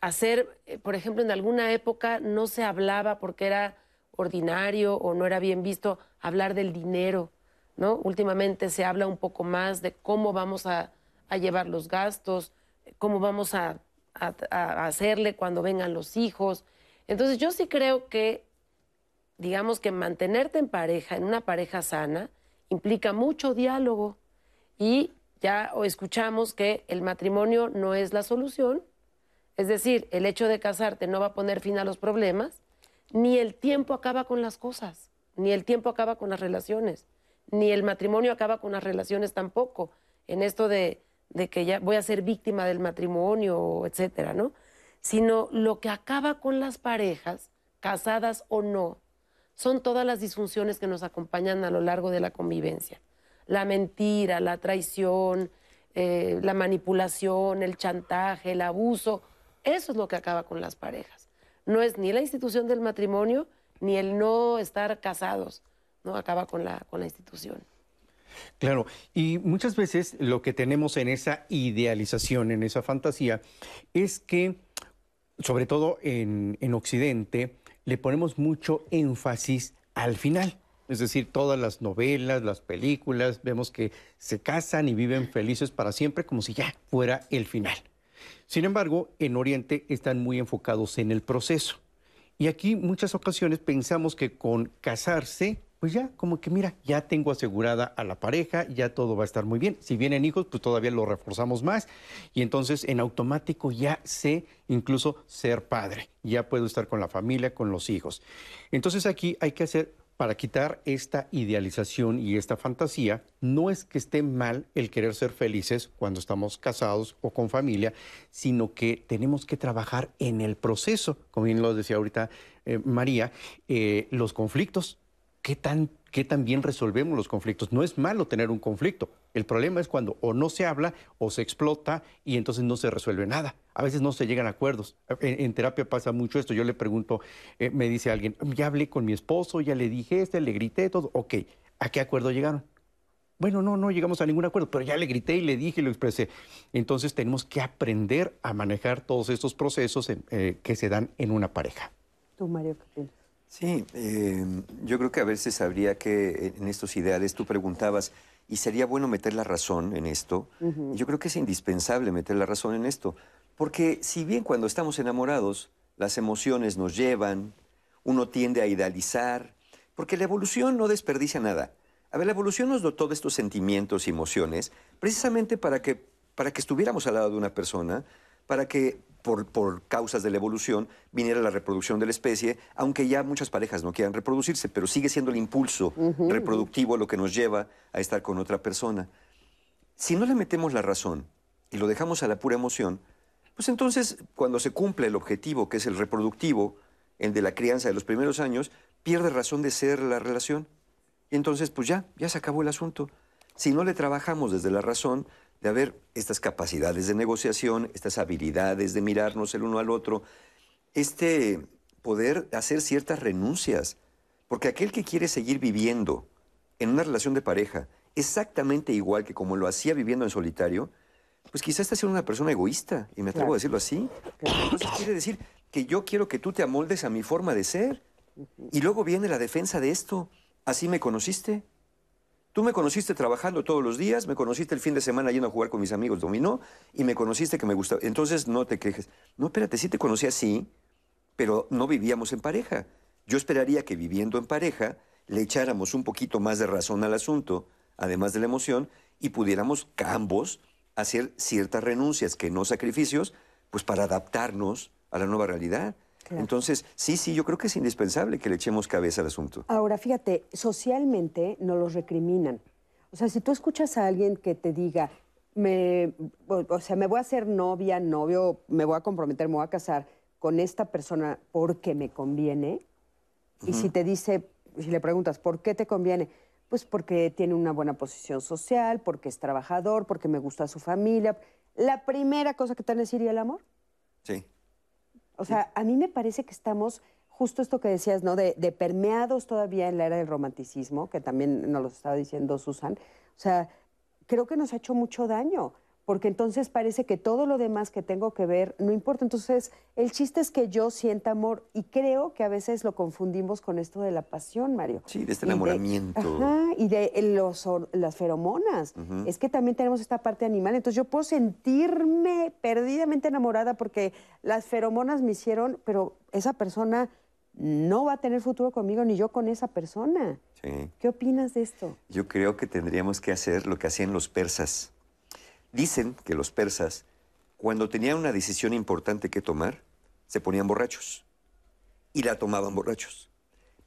hacer, eh, por ejemplo, en alguna época no se hablaba porque era ordinario o no era bien visto hablar del dinero, ¿no? Últimamente se habla un poco más de cómo vamos a, llevar los gastos, cómo vamos a, a, hacerle cuando vengan los hijos. Entonces yo sí creo que, digamos que mantenerte en pareja, en una pareja sana, implica mucho diálogo, y ya escuchamos que el matrimonio no es la solución, es decir, el hecho de casarte no va a poner fin a los problemas, ni el tiempo acaba con las cosas, ni el tiempo acaba con las relaciones, ni el matrimonio acaba con las relaciones tampoco, en esto de, que ya voy a ser víctima del matrimonio, etcétera, ¿no? Sino lo que acaba con las parejas, casadas o no, son todas las disfunciones que nos acompañan a lo largo de la convivencia la mentira, la traición, eh, la manipulación, el chantaje, el abuso. Eso es lo que acaba con las parejas. No es ni la institución del matrimonio ni el no estar casados, no acaba con la, con la institución. Claro, y muchas veces lo que tenemos en esa idealización, en esa fantasía, es que, sobre todo en, en Occidente, le ponemos mucho énfasis al final. Es decir, todas las novelas, las películas, vemos que se casan y viven felices para siempre como si ya fuera el final. Sin embargo, en Oriente están muy enfocados en el proceso. Y aquí muchas ocasiones pensamos que con casarse, pues ya, como que mira, ya tengo asegurada a la pareja, ya todo va a estar muy bien. Si vienen hijos, pues todavía lo reforzamos más. Y entonces en automático ya sé incluso ser padre, ya puedo estar con la familia, con los hijos. Entonces aquí hay que hacer para quitar esta idealización y esta fantasía, no es que esté mal el querer ser felices cuando estamos casados o con familia, sino que tenemos que trabajar en el proceso, como bien lo decía ahorita eh, María, eh, los conflictos, ¿qué tan qué también resolvemos los conflictos. No es malo tener un conflicto. El problema es cuando o no se habla o se explota y entonces no se resuelve nada. A veces no se llegan a acuerdos. En, terapia pasa mucho esto. Yo le pregunto, eh, me dice alguien, ya hablé con mi esposo, ya le dije este, le grité todo. Ok, ¿a qué acuerdo llegaron? Bueno, no, no llegamos a ningún acuerdo, pero ya le grité y le dije y lo expresé. Entonces tenemos que aprender a manejar todos estos procesos eh, que se dan en una pareja. Tú, Mario, ¿qué Sí, em, yo creo que a veces habría que, en estos ideales, tú preguntabas, ¿y sería bueno meter la razón en esto? Yo creo que es indispensable meter la razón en esto, porque si bien cuando estamos enamorados las emociones nos llevan, uno tiende a idealizar, porque la evolución no desperdicia nada. A ver, la evolución nos dotó de estos sentimientos y emociones precisamente para que, para que estuviéramos al lado de una persona, para que por, causas de la evolución viniera la reproducción de la especie, aunque ya muchas parejas no quieran reproducirse, pero sigue siendo el impulso reproductivo lo que nos lleva a estar con otra persona. Si no le metemos la razón y lo dejamos a la pura emoción, pues entonces cuando se cumple el objetivo, que es el reproductivo, el de la crianza de los primeros años, pierde razón de ser la relación. Y entonces, pues ya, ya se acabó el asunto. Si no le trabajamos desde la razón, de haber estas capacidades de negociación, estas habilidades de mirarnos el uno al otro, este poder hacer ciertas renuncias. Porque aquel que quiere seguir viviendo en una relación de pareja exactamente igual que como lo hacía viviendo en solitario, pues quizás está siendo una persona egoísta, y me atrevo Claro. a decirlo así. Entonces quiere decir que yo quiero que tú te amoldes a mi forma de ser. Y luego viene la defensa de esto. ¿Así me conociste? Tú me conociste trabajando todos los días, me conociste el fin de semana yendo a jugar con mis amigos dominó y me conociste que me gustaba. Entonces no te quejes. No, espérate, sí te conocí así, pero no vivíamos en pareja. Yo esperaría que viviendo en pareja le echáramos un poquito más de razón al asunto, además de la emoción, y pudiéramos ambos hacer ciertas renuncias, que no sacrificios, pues para adaptarnos a la nueva realidad. Claro. Entonces, sí, sí, yo creo que es indispensable que le echemos cabeza al asunto. Ahora, fíjate, socialmente nos los recriminan. O sea, si tú escuchas a alguien que te diga, me, o, sea, me voy a hacer novia, novio, me voy a comprometer, me voy a casar con esta persona porque me conviene, y si te dice, si le preguntas, ¿por qué te conviene? Pues porque tiene una buena posición social, porque es trabajador, porque me gusta su familia. La primera cosa que te van a decir, ¿y el amor? Sí. O sea, a mí me parece que estamos, justo esto que decías, ¿no? De, de permeados todavía en la era del romanticismo, que también nos lo estaba diciendo Susan. O sea, creo que nos ha hecho mucho daño, porque entonces parece que todo lo demás que tengo que ver no importa. Entonces, el chiste es que yo sienta amor y creo que a veces lo confundimos con esto de la pasión, Mario. Sí, de este Y enamoramiento. ajá, y de los, las feromonas. Es que también tenemos esta parte animal. Entonces yo puedo sentirme perdidamente enamorada porque las feromonas me hicieron, pero esa persona no va a tener futuro conmigo ni yo con esa persona. Sí. ¿Qué opinas de esto? Yo creo que tendríamos que hacer lo que hacían los persas. Dicen que los persas, cuando tenían una decisión importante que tomar, se ponían borrachos. Y la tomaban borrachos.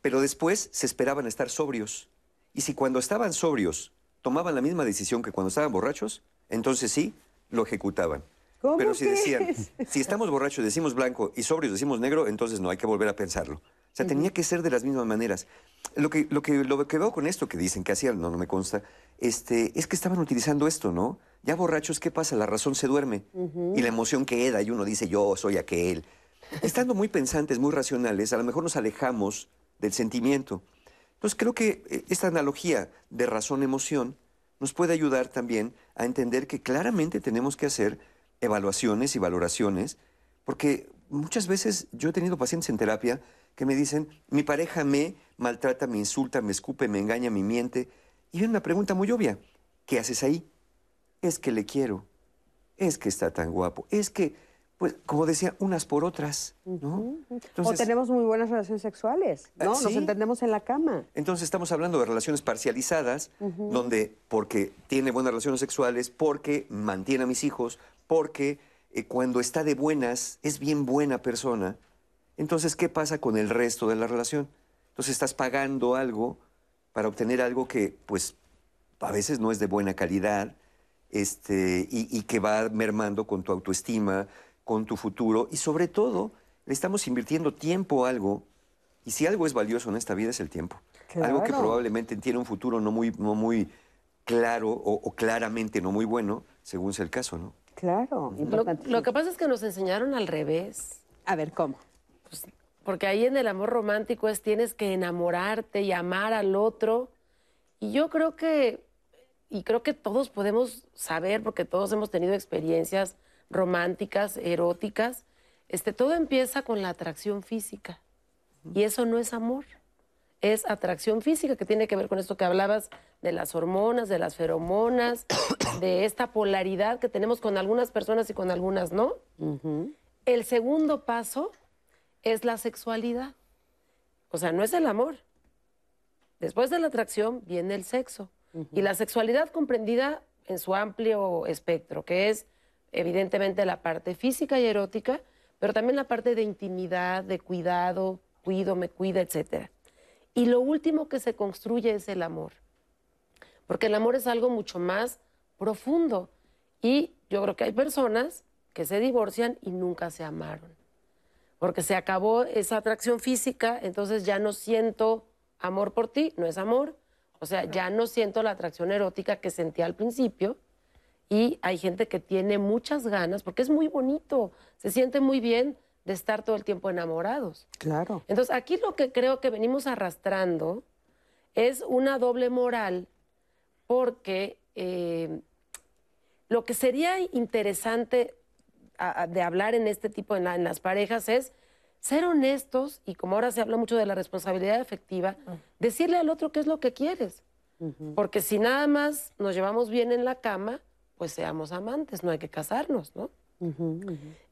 Pero después se esperaban estar sobrios. Y si cuando estaban sobrios tomaban la misma decisión que cuando estaban borrachos, entonces sí, lo ejecutaban. ¿Cómo Pero si decían, si estamos borrachos decimos blanco y sobrios decimos negro, entonces no, hay que volver a pensarlo. O sea, tenía que ser de las mismas maneras. Lo que, lo que, lo que veo con esto que dicen que hacían, no, no me consta, este, es que estaban utilizando esto, ¿no? Ya borrachos, ¿qué pasa? La razón se duerme y la emoción queda y uno dice, yo soy aquel. Estando muy pensantes, muy racionales, a lo mejor nos alejamos del sentimiento. Entonces creo que eh, esta analogía de razón-emoción nos puede ayudar también a entender que claramente tenemos que hacer evaluaciones y valoraciones, porque muchas veces yo he tenido pacientes en terapia que me dicen, mi pareja me maltrata, me insulta, me escupe, me engaña, me miente. Y viene una pregunta muy obvia, ¿qué haces ahí? Es que le quiero, es que está tan guapo, es que, pues, como decía, unas por otras, ¿no? o tenemos muy buenas relaciones sexuales, ¿no? Ah, Nos entendemos en la cama. Entonces estamos hablando de relaciones parcializadas, donde porque tiene buenas relaciones sexuales, porque mantiene a mis hijos, porque eh, cuando está de buenas es bien buena persona. Entonces, ¿qué pasa con el resto de la relación? Entonces estás pagando algo para obtener algo que, pues, a veces no es de buena calidad, este, y, y que va mermando con tu autoestima, con tu futuro, y sobre todo, le estamos invirtiendo tiempo a algo, y si algo es valioso en esta vida es el tiempo. Algo que probablemente tiene un futuro no muy, no muy claro o, o claramente no muy bueno, según sea el caso, ¿no? Claro, lo que pasa es que nos enseñaron al revés. A ver, ¿cómo? Pues, porque ahí en el amor romántico es tienes que enamorarte y amar al otro. Y yo creo que, y creo que todos podemos saber, porque todos hemos tenido experiencias románticas, eróticas, este, todo empieza con la atracción física. Y eso no es amor, es atracción física, que tiene que ver con esto que hablabas de las hormonas, de las feromonas, de esta polaridad que tenemos con algunas personas y con algunas no. El segundo paso es la sexualidad. O sea, no es el amor. Después de la atracción viene el sexo. Y la sexualidad comprendida en su amplio espectro, que es evidentemente la parte física y erótica, pero también la parte de intimidad, de cuidado, cuido, me cuida, etc. Y lo último que se construye es el amor. Porque el amor es algo mucho más profundo. Y yo creo que hay personas que se divorcian y nunca se amaron. Porque se acabó esa atracción física, entonces ya no siento amor por ti, no es amor. O sea, ya no siento la atracción erótica que sentía al principio. Y hay gente que tiene muchas ganas, porque es muy bonito, se siente muy bien de estar todo el tiempo enamorados. Claro. Entonces, aquí lo que creo que venimos arrastrando es una doble moral porque eh, lo que sería interesante de hablar en este tipo, en, en, las parejas, es ser honestos y como ahora se habla mucho de la responsabilidad efectiva, decirle al otro qué es lo que quieres. Porque si nada más nos llevamos bien en la cama, pues seamos amantes, no hay que casarnos, ¿no?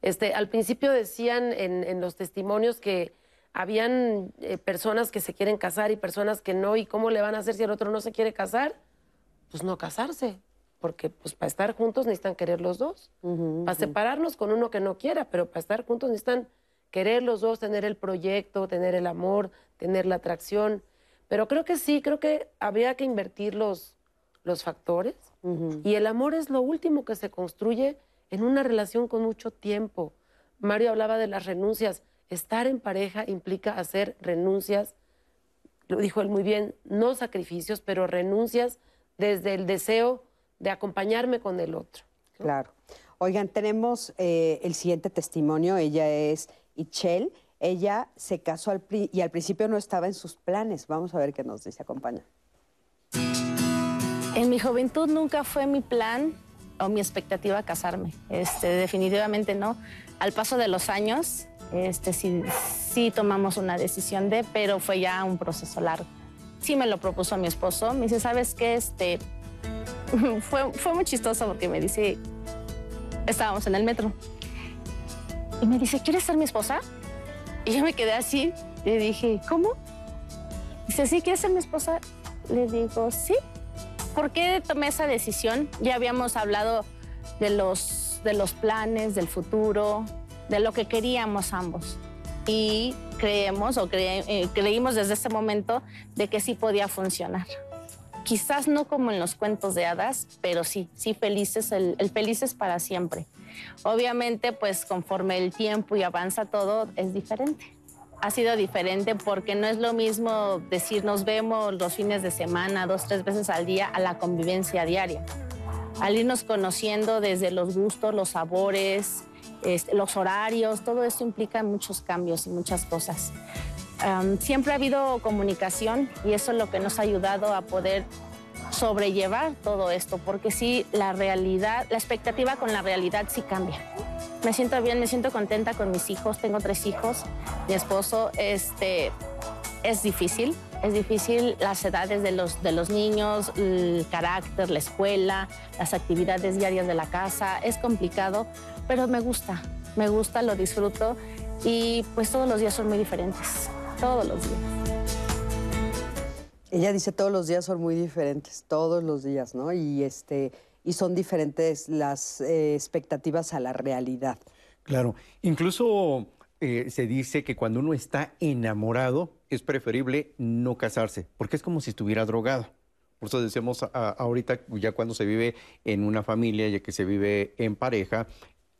Este, al principio decían en, los testimonios que habían eh, personas que se quieren casar y personas que no, y cómo le van a hacer si el otro no se quiere casar, pues no casarse, porque pues para estar juntos necesitan querer los dos, para separarnos con uno que no quiera, pero para estar juntos necesitan querer los dos, tener el proyecto, tener el amor, tener la atracción. Pero creo que sí, creo que habría que invertir los, los factores y el amor es lo último que se construye en una relación con mucho tiempo. Mario hablaba de las renuncias. Estar en pareja implica hacer renuncias, lo dijo él muy bien, no sacrificios, pero renuncias desde el deseo de acompañarme con el otro. Claro. Oigan, tenemos eh, el siguiente testimonio. Ella es Ichel. Ella se casó y al principio no estaba en sus planes. Vamos a ver qué nos dice. Acompaña. En mi juventud nunca fue mi plan o mi expectativa casarme. Este, definitivamente no. Al paso de los años, este, sí, sí tomamos una decisión de, pero fue ya un proceso largo. Sí me lo propuso mi esposo. Me dice, ¿sabes qué? Este, fue, fue muy chistoso porque me dice, estábamos en el metro. Y me dice, ¿quieres ser mi esposa? Y yo me quedé así. Le dije, ¿cómo? Dice, ¿sí quieres ser mi esposa? Le digo, sí. ¿Por qué tomé esa decisión? Ya habíamos hablado de los, de los planes, del futuro, de lo que queríamos ambos. Y creemos o eh, creímos desde ese momento de que sí podía funcionar. Quizás no como en los cuentos de hadas, pero sí, sí felices, el, el felices para siempre. Obviamente, pues conforme el tiempo y avanza todo, es diferente ha sido diferente porque no es lo mismo decir nos vemos los fines de semana, dos, tres veces al día, a la convivencia diaria. Al irnos conociendo desde los gustos, los sabores, los horarios, todo esto implica muchos cambios y muchas cosas. siempre ha habido comunicación y eso es lo que nos ha ayudado a poder sobrellevar todo esto, porque sí, la realidad, la expectativa con la realidad sí cambia. Me siento bien, me siento contenta con mis hijos, tengo tres hijos, mi esposo, este, es difícil, es difícil las edades de los, de los niños, el carácter, la escuela, las actividades diarias de la casa, es complicado, pero me gusta, me gusta, lo disfruto y pues todos los días son muy diferentes, todos los días. Ella dice todos los días son muy diferentes, todos los días, ¿no? Y este y son diferentes las eh, expectativas a la realidad. Claro, incluso eh, se dice que cuando uno está enamorado es preferible no casarse, porque es como si estuviera drogado. Por eso decimos ahorita, ya cuando se vive en una familia, ya que se vive en pareja,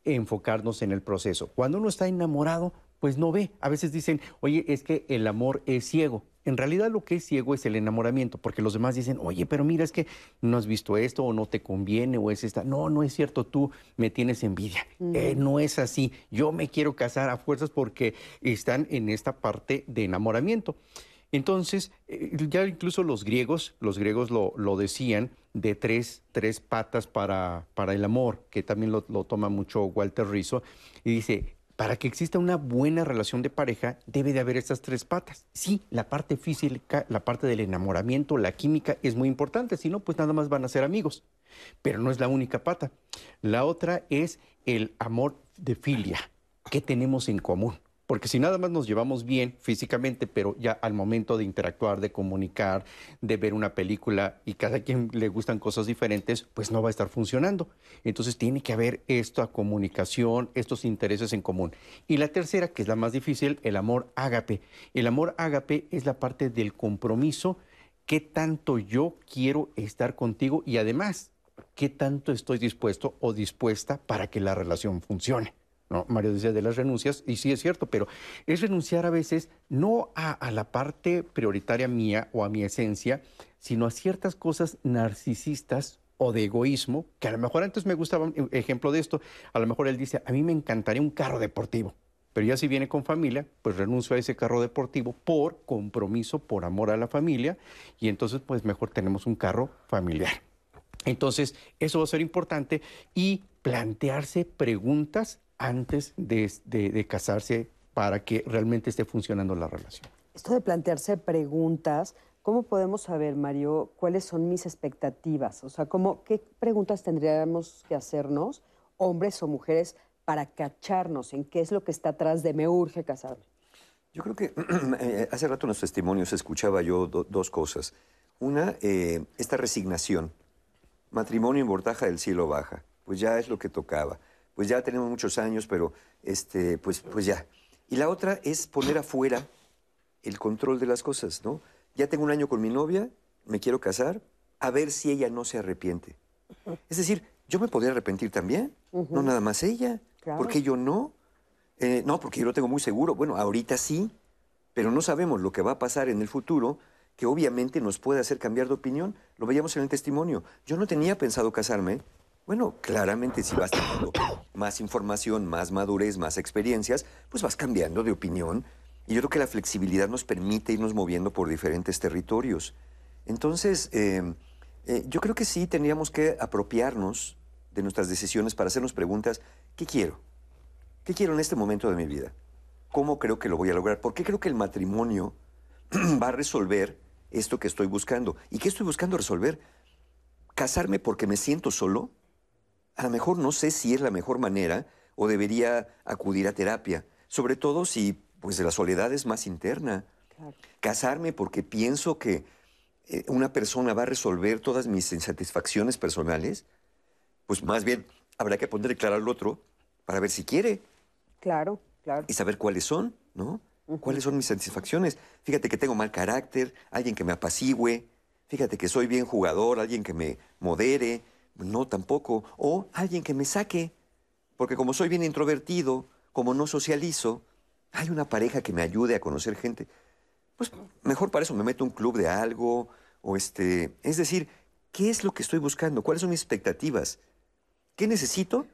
enfocarnos en el proceso. Cuando uno está enamorado, pues no ve. A veces dicen, oye, es que el amor es ciego. En realidad lo que es ciego es el enamoramiento, porque los demás dicen, oye, pero mira, es que no has visto esto o no te conviene o es esta. No, no es cierto, tú me tienes envidia. Eh, no es así. Yo me quiero casar a fuerzas porque están en esta parte de enamoramiento. Entonces, eh, ya incluso los griegos, los griegos lo, lo decían, de tres, tres patas para, para, el amor, que también lo, lo toma mucho Walter Rizzo, y dice, para que exista una buena relación de pareja, debe de haber estas tres patas. Sí, la parte física, la parte del enamoramiento, la química es muy importante, si no, pues nada más van a ser amigos. Pero no es la única pata. La otra es el amor de filia. ¿Qué tenemos en común? Porque si nada más nos llevamos bien físicamente, pero ya al momento de interactuar, de comunicar, de ver una película y cada quien le gustan cosas diferentes, pues no va a estar funcionando. Entonces tiene que haber esta comunicación, estos intereses en común. Y la tercera, que es la más difícil, el amor ágape. El amor ágape es la parte del compromiso, qué tanto yo quiero estar contigo y además, qué tanto estoy dispuesto o dispuesta para que la relación funcione. Mario decía de las renuncias, y sí es cierto, pero es renunciar a veces no a, la parte prioritaria mía o a mi esencia, sino a ciertas cosas narcisistas o de egoísmo, que a lo mejor antes me gustaba un ejemplo de esto, a lo mejor él dice, a mí me encantaría un carro deportivo, Pero ya si viene con familia, pues renuncio a ese carro deportivo por compromiso, por amor a la familia, y entonces pues mejor tenemos un carro familiar. Entonces, eso va a ser importante y plantearse preguntas antes de, de- de casarse para que realmente esté funcionando la relación. Esto de plantearse preguntas, ¿cómo podemos saber, Mario, cuáles son mis expectativas? O sea, ¿cómo, ¿qué preguntas tendríamos que hacernos, hombres o mujeres, para cacharnos en qué es lo que está atrás de me urge casarme? Yo creo que eh, hace rato en los testimonios escuchaba yo do- dos cosas. Una, eh, esta resignación. Matrimonio en bordaja del cielo baja. Pues ya es lo que tocaba. Pues ya tenemos muchos años, pero este, pues, pues ya. Y la otra es poner afuera el control de las cosas, ¿no? Ya tengo un año con mi novia, me quiero casar, a ver si ella no se arrepiente. Es decir, yo me podría arrepentir también, no nada más ella. Claro. ¿Por qué yo no? Eh, no, porque yo lo tengo muy seguro. Bueno, ahorita sí, pero no sabemos lo que va a pasar en el futuro, que obviamente nos puede hacer cambiar de opinión. Lo veíamos en el testimonio. Yo no tenía pensado casarme. Bueno, claramente si vas teniendo más información, más madurez, más experiencias, pues vas cambiando de opinión. Y yo creo que la flexibilidad nos permite irnos moviendo por diferentes territorios. Entonces, eh, eh, yo creo que sí tendríamos que apropiarnos de nuestras decisiones para hacernos preguntas, ¿qué quiero? ¿Qué quiero en este momento de mi vida? ¿Cómo creo que lo voy a lograr? ¿Por qué creo que el matrimonio va a resolver esto que estoy buscando? ¿Y qué estoy buscando resolver? ¿Casarme porque me siento solo? A lo mejor no sé si es la mejor manera o debería acudir a terapia, sobre todo si pues la soledad es más interna. Casarme porque pienso que eh, una persona va a resolver todas mis insatisfacciones personales, pues más bien habrá que ponerle claro al otro para ver si quiere Claro, claro. y saber cuáles son, ¿no? ¿Cuáles son mis satisfacciones? Fíjate que tengo mal carácter, alguien que me apacigüe, fíjate que soy bien jugador, alguien que me modere, no tampoco, o alguien que me saque, porque como soy bien introvertido, como no socializo, hay una pareja que me ayude a conocer gente, pues mejor para eso me meto a un club de algo, o este, es decir, ¿qué es lo que estoy buscando? ¿Cuáles son mis expectativas? ¿Qué necesito?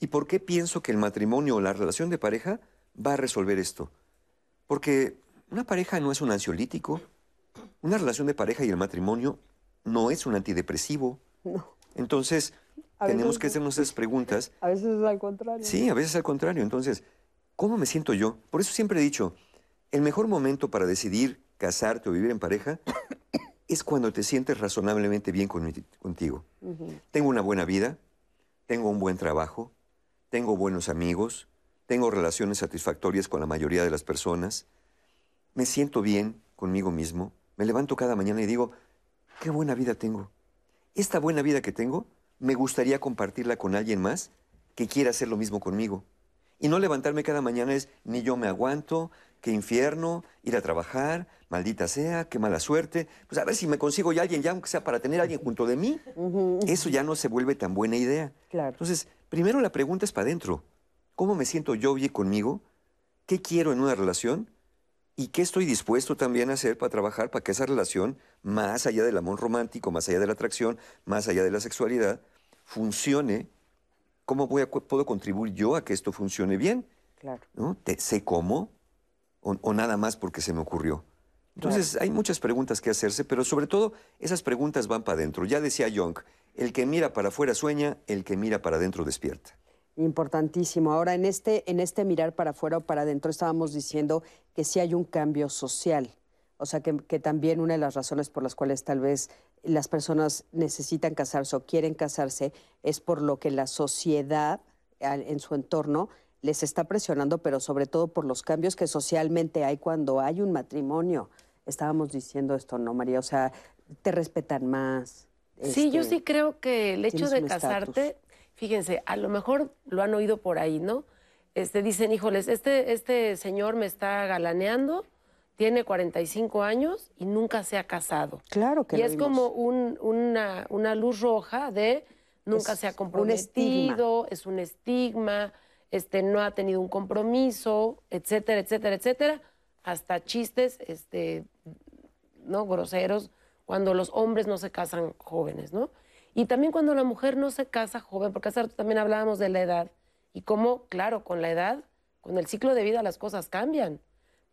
¿Y por qué pienso que el matrimonio o la relación de pareja va a resolver esto? Porque una pareja no es un ansiolítico. Una relación de pareja y el matrimonio no es un antidepresivo. Entonces, A tenemos veces que no. hacernos esas preguntas. A veces es al contrario. Sí, a veces al contrario. Entonces, ¿cómo me siento yo? Por eso siempre he dicho, el mejor momento para decidir casarte o vivir en pareja es cuando te sientes razonablemente bien con- contigo. Tengo una buena vida, tengo un buen trabajo, tengo buenos amigos, tengo relaciones satisfactorias con la mayoría de las personas, me siento bien conmigo mismo, me levanto cada mañana y digo, qué buena vida tengo. Esta buena vida que tengo, me gustaría compartirla con alguien más que quiera hacer lo mismo conmigo. Y no levantarme cada mañana es, ni yo me aguanto, qué infierno, ir a trabajar, maldita sea, qué mala suerte. Pues a ver si me consigo ya alguien, ya aunque sea para tener a alguien junto de mí. Eso ya no se vuelve tan buena idea. Claro. Entonces, primero la pregunta es para adentro. ¿Cómo me siento yo bien conmigo? ¿Qué quiero en una relación? ¿Y qué estoy dispuesto también a hacer para trabajar para que esa relación, más allá del amor romántico, más allá de la atracción, más allá de la sexualidad, funcione? ¿Cómo voy a, puedo contribuir yo a que esto funcione bien? Claro. ¿No? ¿Te- ¿Sé cómo? O, o nada más porque se me ocurrió? Entonces, hay muchas preguntas que hacerse, pero sobre todo esas preguntas van para adentro. Ya decía Jung, el que mira para afuera sueña, el que mira para adentro despierta. Importantísimo. Ahora, en este, en este mirar para afuera o para adentro, estábamos diciendo que sí hay un cambio social. O sea, que, que también una de las razones por las cuales tal vez las personas necesitan casarse o quieren casarse es por lo que la sociedad en su entorno les está presionando, pero sobre todo por los cambios que socialmente hay cuando hay un matrimonio. Estábamos diciendo esto, ¿no, María? O sea, te respetan más. Sí, yo este, sí creo que el hecho de casarte, fíjense, a lo mejor lo han oído por ahí, ¿no? Este, dicen, híjoles, este, este señor me está galaneando, tiene 45 años y nunca se ha casado. Claro que Y lo es vimos. como un- una, una luz roja de nunca Es se ha un comprometido, es un estigma, este, no ha tenido un compromiso, etcétera, etcétera, etcétera, hasta chistes este, ¿no? groseros cuando los hombres no se casan jóvenes, ¿no? Y también cuando la mujer no se casa joven, porque hace rato también hablábamos de la edad y cómo, claro, con la edad con el ciclo de vida las cosas cambian.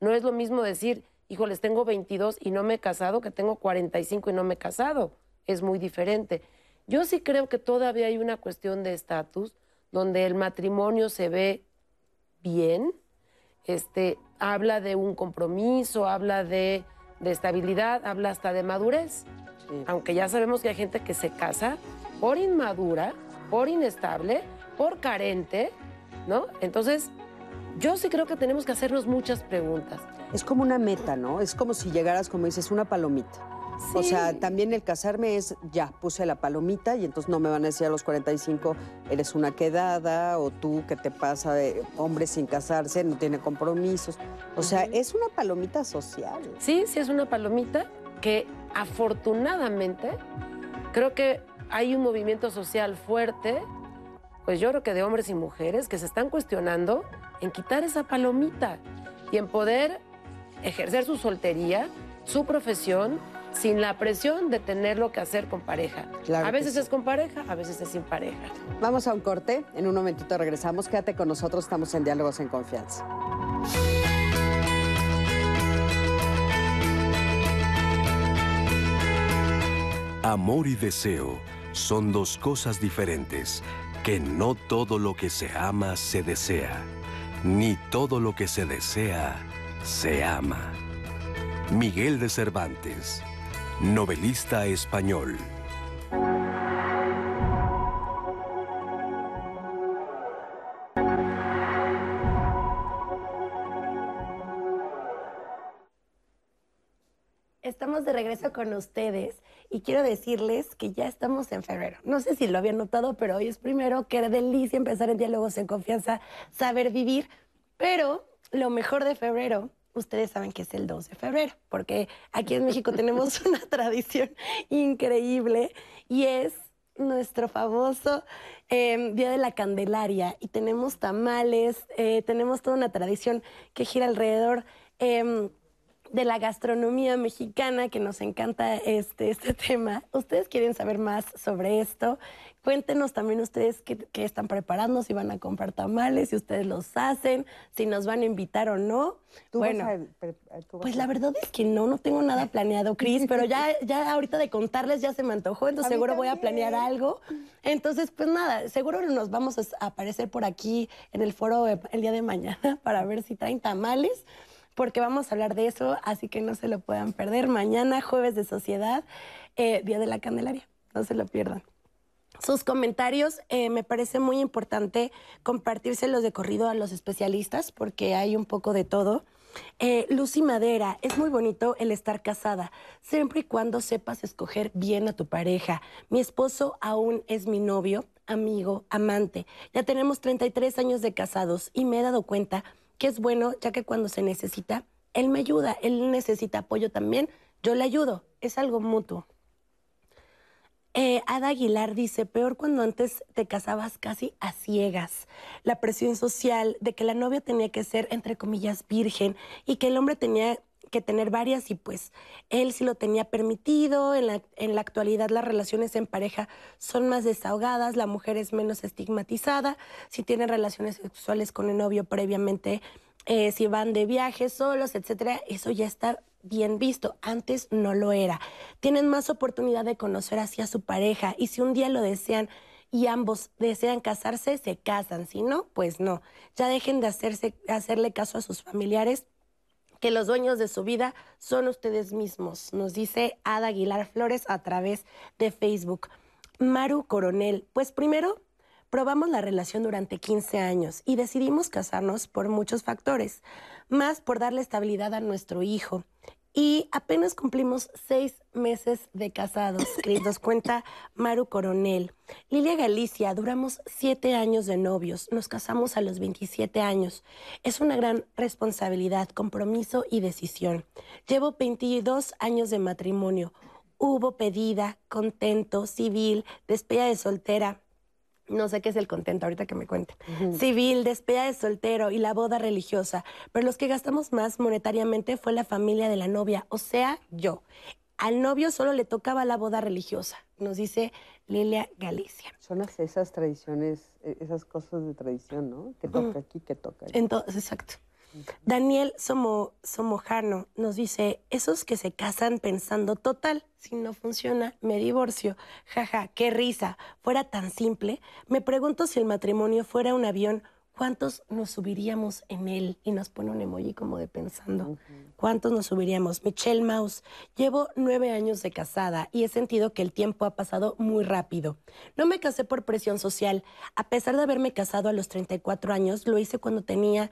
No es lo mismo decir, híjoles, tengo 22 y no me he casado, que tengo 45 y no me he casado. Es muy diferente. Yo sí creo que todavía hay una cuestión de estatus donde el matrimonio se ve bien, este, habla de un compromiso, habla de, de estabilidad, habla hasta de madurez. Aunque ya sabemos que hay gente que se casa por inmadura, por inestable, por carente, ¿no? Entonces, yo sí creo que tenemos que hacernos muchas preguntas. Es como una meta, ¿no? Es como si llegaras, como dices, una palomita. O sea, también el casarme es, ya, puse la palomita y entonces no me van a decir a los 45, eres una quedada o tú, ¿qué te pasa? de hombre sin casarse, no tiene compromisos. O sea, es una palomita social. Sí, sí es una palomita que afortunadamente creo que hay un movimiento social fuerte, pues yo creo que de hombres y mujeres que se están cuestionando en quitar esa palomita y en poder ejercer su soltería, su profesión, sin la presión de tenerlo que hacer con pareja. Claro a veces sí. es con pareja, a veces es sin pareja. Vamos a un corte, en un momentito regresamos. Quédate con nosotros, estamos en Diálogos en Confianza. Amor y deseo son dos cosas diferentes, que no todo lo que se ama se desea, ni todo lo que se desea se ama. Miguel de Cervantes, novelista español. Estamos de regreso con ustedes y quiero decirles que ya estamos en febrero. No sé si lo habían notado, pero hoy es primero. Qué delicia empezar en diálogos en confianza, saber vivir. Pero lo mejor de febrero, ustedes saben que es el 2 de febrero, porque aquí en México tenemos una tradición increíble y es nuestro famoso eh, Día de la Candelaria y tenemos tamales, eh, tenemos toda una tradición que gira alrededor. em, de la gastronomía mexicana, que nos encanta este, este tema. ¿Ustedes quieren saber más sobre esto? Cuéntenos también ustedes qué, qué están preparando, si van a comprar tamales, si ustedes los hacen, si nos van a invitar o no. Tú vas bueno, a- pre- tú vas pues a- la verdad es que no, no tengo nada planeado, Cris, pero ya, ya ahorita de contarles ya se me antojó, entonces seguro voy a planear algo. Entonces, pues nada, seguro nos vamos a aparecer por aquí en el foro eh, el día de mañana para ver si traen tamales, porque vamos a hablar de eso, así que no se lo puedan perder. Mañana, jueves de sociedad, eh, Día de la Candelaria, no se lo pierdan. Sus comentarios eh, me parece muy importante compartírselos de corrido a los especialistas porque hay un poco de todo. Eh, Lucy Madera, es muy bonito el estar casada, siempre y cuando sepas escoger bien a tu pareja. Mi esposo aún es mi novio, amigo, amante. Ya tenemos 33 años de casados y me he dado cuenta que es bueno ya que cuando se necesita, él me ayuda, él necesita apoyo también, yo le ayudo, es algo mutuo. Eh, Ada Aguilar dice, peor cuando antes te casabas casi a ciegas. La presión social de que la novia tenía que ser, entre comillas, virgen y que el hombre tenía que tener varias y pues él sí lo tenía permitido. En la, en la actualidad las relaciones en pareja son más desahogadas, la mujer es menos estigmatizada. Si tienen relaciones sexuales con el novio previamente, eh, si van de viaje solos, etcétera, eso ya está bien visto. Antes no lo era. Tienen más oportunidad de conocer así a su pareja y si un día lo desean y ambos desean casarse, se casan. Si no, pues no. Ya dejen de hacerse, hacerle caso a sus familiares que los dueños de su vida son ustedes mismos, nos dice Ada Aguilar Flores a través de Facebook. Maru Coronel, pues primero probamos la relación durante 15 años y decidimos casarnos por muchos factores, más por darle estabilidad a nuestro hijo. Y apenas cumplimos seis meses de casados, Cris, nos cuenta Maru Coronel. Lilia Galicia, duramos siete años de novios, nos casamos a los 27 años. Es una gran responsabilidad, compromiso y decisión. Llevo 22 años de matrimonio. Hubo pedida, contento, civil, despedida de soltera. No sé qué es el contento, ahorita que me cuenten. Civil, despedida de soltero y la boda religiosa. Pero los que gastamos más monetariamente fue la familia de la novia, o sea, yo. Al novio solo le tocaba la boda religiosa. nos dice Lilia Galicia. Son las- esas tradiciones, eh, esas cosas de tradición, ¿no? Que toca aquí, que toca allá. Entonces, exacto. Daniel Somo, Somojano nos dice, esos que se casan pensando, total, si no funciona, me divorcio. Jaja, qué risa. Fuera tan simple. Me pregunto si el matrimonio fuera un avión, ¿cuántos nos subiríamos en él? Y nos pone un emoji como de pensando. ¿Cuántos nos subiríamos? Michelle Maus, llevo nueve años de casada y he sentido que el tiempo ha pasado muy rápido. No me casé por presión social. A pesar de haberme casado a los 34 años, lo hice cuando tenía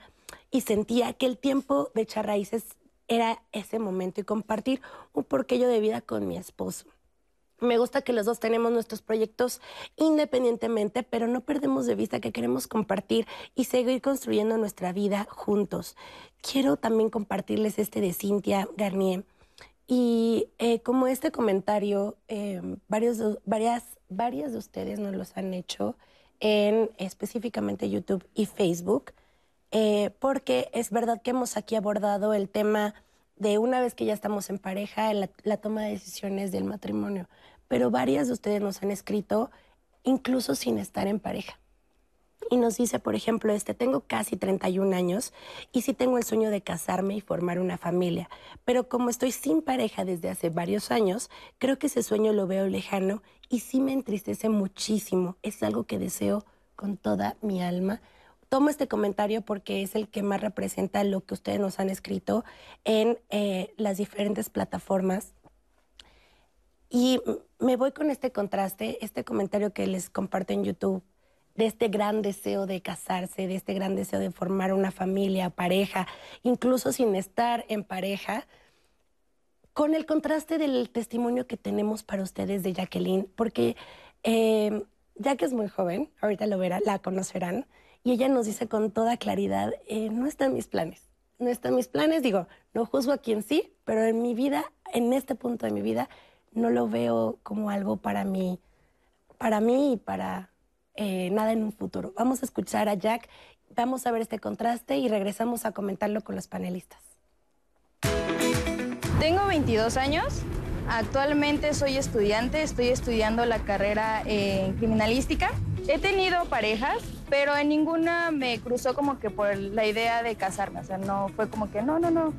y sentía que el tiempo de echar raíces era ese momento y compartir un porquello de vida con mi esposo. Me gusta que los dos tenemos nuestros proyectos independientemente, pero no perdemos de vista que queremos compartir y seguir construyendo nuestra vida juntos. Quiero también compartirles este de Cintia Garnier. Y eh, como este comentario, eh, varios, varias, varias de ustedes nos los han hecho en específicamente YouTube y Facebook, eh, porque es verdad que hemos aquí abordado el tema de una vez que ya estamos en pareja, la, la toma de decisiones del matrimonio. Pero varias de ustedes nos han escrito incluso sin estar en pareja. Y nos dice, por ejemplo, este, tengo casi 31 años y sí tengo el sueño de casarme y formar una familia, pero como estoy sin pareja desde hace varios años, creo que ese sueño lo veo lejano y sí me entristece muchísimo. Es algo que deseo con toda mi alma. Tomo este comentario porque es el que más representa lo que ustedes nos han escrito en eh, las diferentes plataformas. Y me voy con este contraste, este comentario que les comparto en YouTube, de este gran deseo de casarse, de este gran deseo de formar una familia, pareja, incluso sin estar en pareja, con el contraste del testimonio que tenemos para ustedes de Jacqueline, porque eh, Jack es muy joven, ahorita lo verán, la conocerán, y ella nos dice con toda claridad, eh, no está en mis planes, no está en mis planes, digo, no juzgo a quien sí, pero en mi vida, en este punto de mi vida, no lo veo como algo para mí, para mí y para eh, nada en un futuro. Vamos a escuchar a Jack, vamos a ver este contraste y regresamos a comentarlo con los panelistas. Tengo 22 años. Actualmente soy estudiante, estoy estudiando la carrera en criminalística. He tenido parejas, pero en ninguna me cruzó como que por la idea de casarme. O sea, no fue como que no, no, no.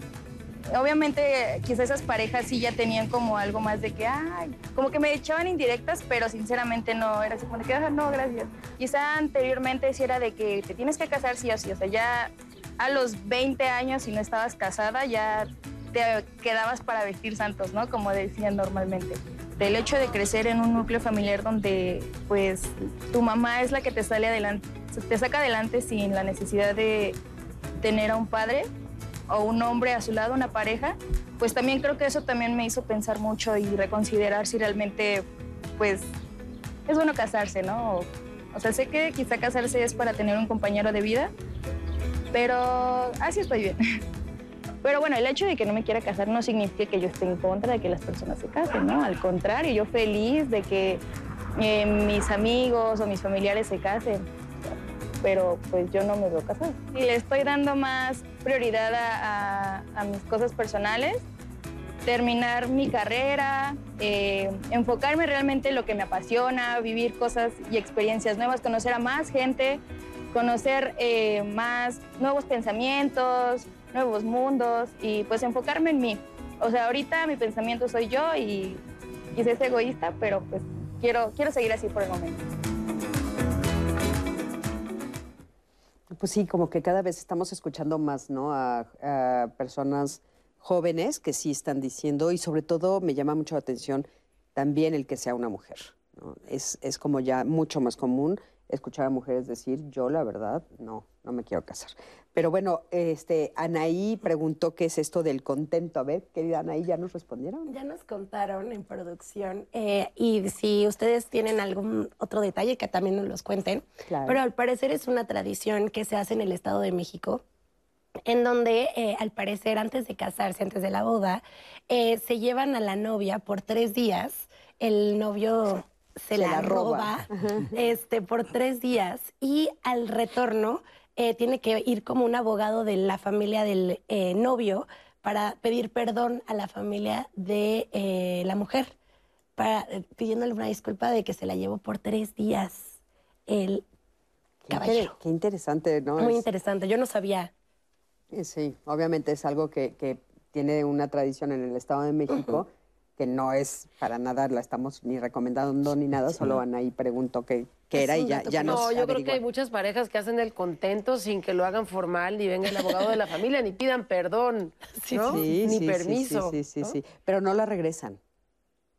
Obviamente, quizás esas parejas sí ya tenían como algo más de que, ay, como que me echaban indirectas, pero sinceramente no, era así como de que, "Ah, no, gracias. Quizá anteriormente sí era de que te tienes que casar sí o sí, o sea, ya a los 20 años, si no estabas casada, ya te quedabas para vestir santos, ¿no? Como decían normalmente. Del hecho de crecer en un núcleo familiar donde, pues, tu mamá es la que te sale adelante, te saca adelante sin la necesidad de tener a un padre o un hombre a su lado, una pareja, pues también creo que eso también me hizo pensar mucho y reconsiderar si realmente, pues, es bueno casarse, ¿no? O, o sea, sé que quizá casarse es para tener un compañero de vida, pero así estoy bien. Pero bueno, el hecho de que no me quiera casar no significa que yo esté en contra de que las personas se casen, ¿no? Al contrario, yo feliz de que eh, mis amigos o mis familiares se casen, pero pues yo no me veo casada. Y le estoy dando más prioridad a, a- a mis cosas personales, terminar mi carrera, eh, enfocarme realmente en lo que me apasiona, vivir cosas y experiencias nuevas, conocer a más gente, conocer eh, más nuevos pensamientos, nuevos mundos y pues enfocarme en mí. O sea, ahorita mi pensamiento soy yo y quizás es egoísta, pero pues quiero, quiero seguir así por el momento. Pues sí, como que cada vez estamos escuchando más, ¿no? A, a personas jóvenes que sí están diciendo, y sobre todo me llama mucho la atención también el que sea una mujer. ¿no? Es, es como ya mucho más común escuchar a mujeres decir, yo la verdad, no, no me quiero casar. Pero bueno, este, Anaí preguntó qué es esto del contento. A ver, querida Anaí, ¿ya nos respondieron? Ya nos contaron en producción eh, y si ustedes tienen algún otro detalle que también nos los cuenten. Claro. Pero al parecer es una tradición que se hace en el Estado de México en donde eh, al parecer antes de casarse, antes de la boda, eh, se llevan a la novia por tres días. El novio se, la, roba, este, por tres días y al retorno eh, tiene que ir como un abogado de la familia del eh, novio para pedir perdón a la familia de eh, la mujer. para, pidiéndole una disculpa de que se la llevó por tres días el Qué, inter- caballero. qué interesante, ¿no? Muy Es- interesante. Yo no sabía. Sí, obviamente es algo que, que tiene una tradición en el Estado de México, que no es para nada, la estamos ni recomendando ni nada, solo Anaí preguntó qué, qué era y ya, ya nos No, yo creo que hay muchas parejas que hacen el contento sin que lo hagan formal, ni venga el abogado de la familia, ni pidan perdón, ¿no? Sí, ni sí, sí, permiso. Sí, sí, sí, ¿no? sí, pero no la regresan.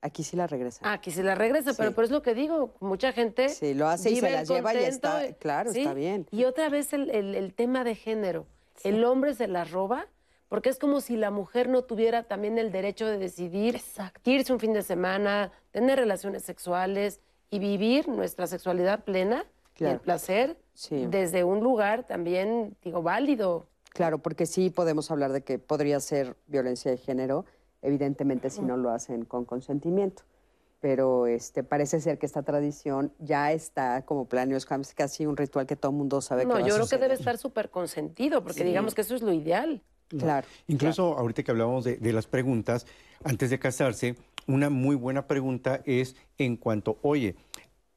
Aquí sí la regresan. Ah, que se la regresa, pero Sí. eso es lo que digo, mucha gente Sí, lo hace y se las el lleva y está- claro, está bien. Y otra vez el, el- el tema de género. El hombre se las roba porque es como si la mujer no tuviera también el derecho de decidir Exacto. irse un fin de semana, tener relaciones sexuales y vivir nuestra sexualidad plena y Claro. el placer Sí. desde un lugar también, digo, válido. Claro, porque sí podemos hablar de que podría ser violencia de género, evidentemente si no lo hacen con consentimiento. Pero este, parece ser que esta tradición ya está como planeado, es casi- un ritual que todo el mundo sabe No, que va yo a creo que debe estar súper consentido, porque digamos que eso es lo ideal. Claro. Incluso ahorita que hablábamos de, de las preguntas, antes de casarse, una muy buena pregunta es en cuanto, oye,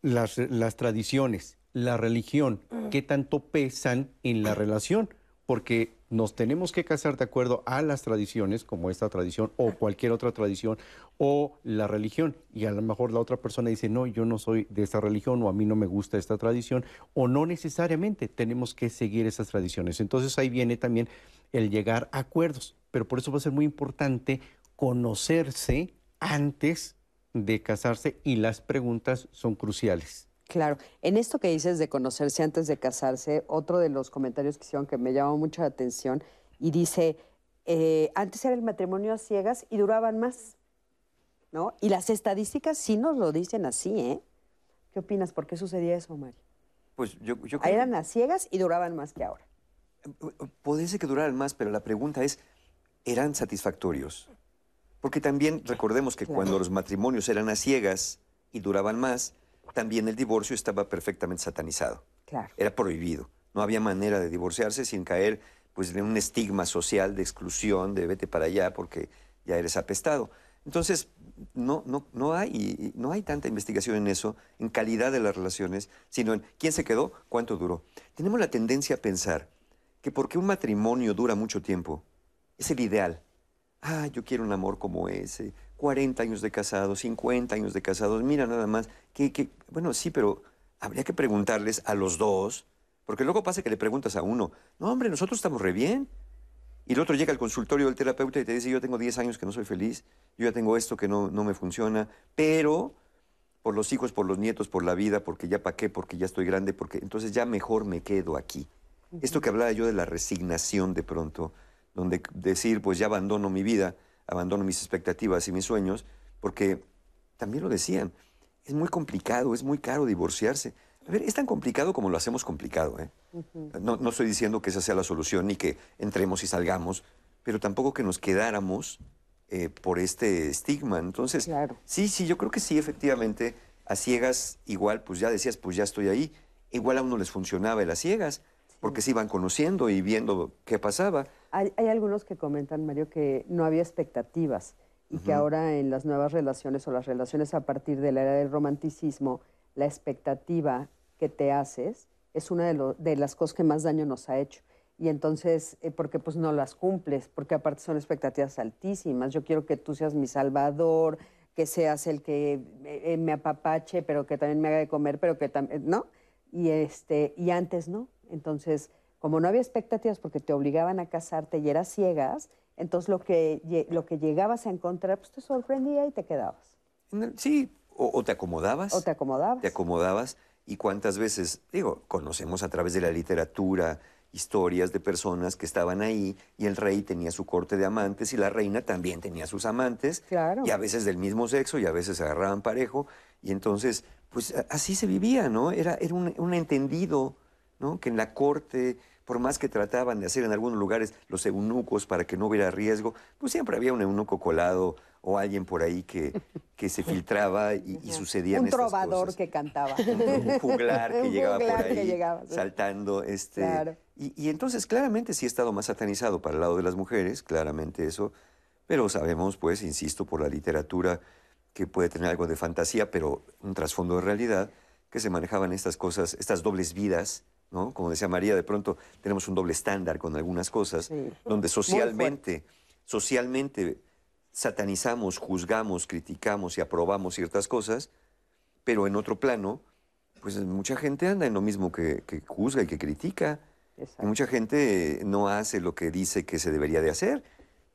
las, las tradiciones, la religión, ¿qué tanto pesan en la relación? Porque nos tenemos que casar de acuerdo a las tradiciones, como esta tradición o cualquier otra tradición, o la religión. Y a lo mejor la otra persona dice, no, yo no soy de esta religión o a mí no me gusta esta tradición, o no necesariamente tenemos que seguir esas tradiciones. Entonces ahí viene también el llegar a acuerdos. Pero por eso va a ser muy importante conocerse antes de casarse y las preguntas son cruciales. Claro. En esto que dices de conocerse antes de casarse, otro de los comentarios que hicieron que me llamó mucho la atención y dice, eh, antes era el matrimonio a ciegas y duraban más, ¿no? Y las estadísticas sí nos lo dicen así, ¿eh? ¿Qué opinas? ¿Por qué sucedía eso, Mario? Pues yo, yo creo Eran a ciegas y duraban más que ahora. Puede ser que duraran más, pero la pregunta es, ¿eran satisfactorios? Porque también recordemos que cuando los matrimonios eran a ciegas y duraban más, también el divorcio estaba perfectamente satanizado. Claro. Era prohibido. No había manera de divorciarse sin caer pues, en un estigma social de exclusión, de vete para allá porque ya eres apestado. Entonces, no, no, no, hay, no hay tanta investigación en eso, en calidad de las relaciones, sino en quién se quedó, cuánto duró. Tenemos la tendencia a pensar que porque un matrimonio dura mucho tiempo, es el ideal. Ah, yo quiero un amor como ese. 40 años de casados, 50 años de casados, mira nada más. Que, que, bueno, sí, pero habría que preguntarles a los dos, porque luego pasa que le preguntas a uno, no, hombre, nosotros estamos re bien. Y el otro llega al consultorio del terapeuta y te dice, yo tengo 10 años que no soy feliz, yo ya tengo esto que no, no me funciona, pero por los hijos, por los nietos, por la vida, porque ya paqué, porque ya estoy grande, porque entonces ya mejor me quedo aquí. Esto que hablaba yo de la resignación de pronto, donde decir, pues ya abandono mi vida, abandono mis expectativas y mis sueños, porque también lo decían, es muy complicado, es muy caro divorciarse. A ver, es tan complicado como lo hacemos complicado. ¿eh? no, no estoy diciendo que esa sea la solución ni que entremos y salgamos, pero tampoco que nos quedáramos eh, por este estigma. Entonces, Claro. sí, sí, yo creo que sí, efectivamente, a ciegas igual, pues ya decías, pues ya estoy ahí. Igual a uno les funcionaba el a ciegas, porque se iban conociendo y viendo qué pasaba. Hay, hay algunos que comentan, Mario, que no había expectativas y que ahora en las nuevas relaciones o las relaciones a partir de la era del romanticismo, la expectativa que te haces es una de, lo- de las cosas que más daño nos ha hecho. Y entonces, eh, porque pues no las cumples, porque aparte son expectativas altísimas. Yo quiero que tú seas mi salvador, que seas el que eh, me apapache, pero que también me haga de comer, pero que también, ¿no? Y, este, y antes no. Entonces, como no había expectativas porque te obligaban a casarte y eras ciegas, entonces lo que, lo que llegabas a encontrar, pues te sorprendía y te quedabas. Sí, o, o te acomodabas. O te acomodabas. te acomodabas y cuántas veces, digo, conocemos a través de la literatura historias de personas que estaban ahí y el rey tenía su corte de amantes y la reina también tenía sus amantes Claro. y a veces del mismo sexo y a veces se agarraban parejo y entonces pues así se vivía, ¿no? Era, era un, un entendido, ¿no? Que en la corte, por más que trataban de hacer en algunos lugares los eunucos para que no hubiera riesgo, pues siempre había un eunuco colado o alguien por ahí que, que se filtraba y, y sucedían Un estas trovador cosas que cantaba. un juglar que Un llegaba por juglar ahí que llegaba, sí. saltando. Este, Claro. y, y entonces claramente sí ha estado más satanizado para el lado de las mujeres, claramente eso, pero sabemos, pues, insisto, por la literatura, que puede tener algo de fantasía, pero un trasfondo de realidad, que se manejaban estas cosas, estas dobles vidas, ¿no? Como decía María, de pronto tenemos un doble estándar con algunas cosas, donde socialmente, socialmente satanizamos, juzgamos, criticamos y aprobamos ciertas cosas, pero en otro plano, pues mucha gente anda en lo mismo que, que juzga y que critica. Y mucha gente no hace lo que dice que se debería de hacer.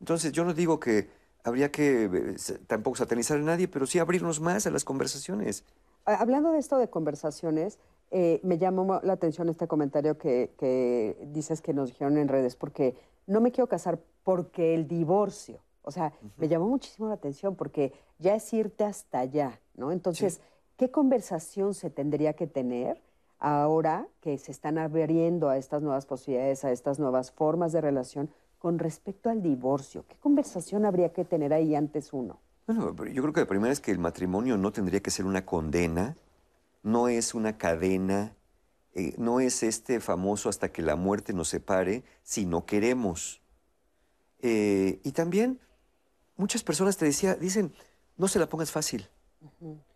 Entonces yo no digo que habría que eh, tampoco satanizar a nadie, pero sí abrirnos más a las conversaciones. Hablando de esto de conversaciones, eh, me llamó la atención este comentario que, dices que nos dijeron en redes, porque no me quiero casar porque el divorcio, o sea, me llamó muchísimo la atención porque ya es irte hasta allá, ¿no? Entonces, ¿qué conversación se tendría que tener ahora que se están abriendo a estas nuevas posibilidades, a estas nuevas formas de relación con respecto al divorcio? ¿Qué conversación habría que tener ahí antes uno? Bueno, yo creo que la primera es que el matrimonio no tendría que ser una condena, no es una cadena, eh, no es este famoso hasta que la muerte nos separe si no queremos. Eh, y también muchas personas te decía, dicen, no se la pongas fácil.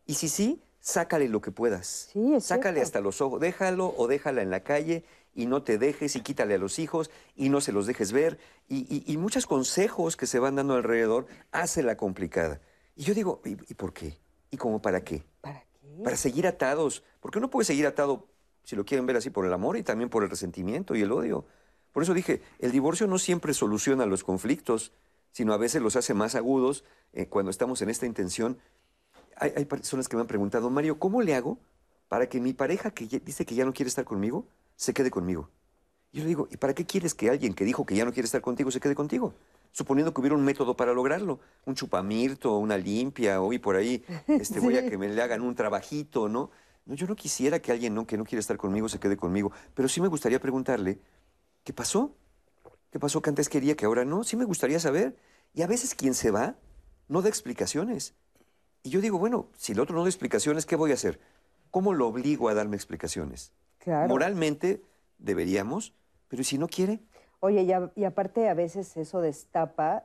Y si sí, sácale lo que puedas. Sí, sácale hasta los ojos, déjalo o déjala en la calle y no te dejes y quítale a los hijos y no se los dejes ver. Y, muchos consejos que se van dando alrededor hace la complicada. Y yo digo, ¿y, por qué? ¿Y cómo para qué? ¿Para qué? Para seguir atados. Porque uno puede seguir atado, si lo quieren ver así, por el amor y también por el resentimiento y el odio. Por eso dije, el divorcio no siempre soluciona los conflictos, sino a veces los hace más agudos eh, cuando estamos en esta intención hay, personas que me han preguntado, Mario, ¿cómo le hago para que mi pareja que dice que ya no quiere estar conmigo, se quede conmigo? yo le digo, ¿y para qué quieres que alguien que dijo que ya no quiere estar contigo se quede contigo? Suponiendo que hubiera un método para lograrlo, un chupamirto, una limpia, hoy por ahí este, voy a que me le hagan un trabajito, ¿no? No, yo no quisiera que alguien no, que no quiere estar conmigo se quede conmigo, pero sí me gustaría preguntarle, ¿qué pasó? ¿Qué pasó que antes quería que ahora no? Sí me gustaría saber. Y a veces quien se va no da explicaciones. Y yo digo, bueno, si el otro no da explicaciones, ¿qué voy a hacer? ¿Cómo lo obligo a darme explicaciones? Moralmente deberíamos, pero si no quiere? Oye, y, aparte a veces eso destapa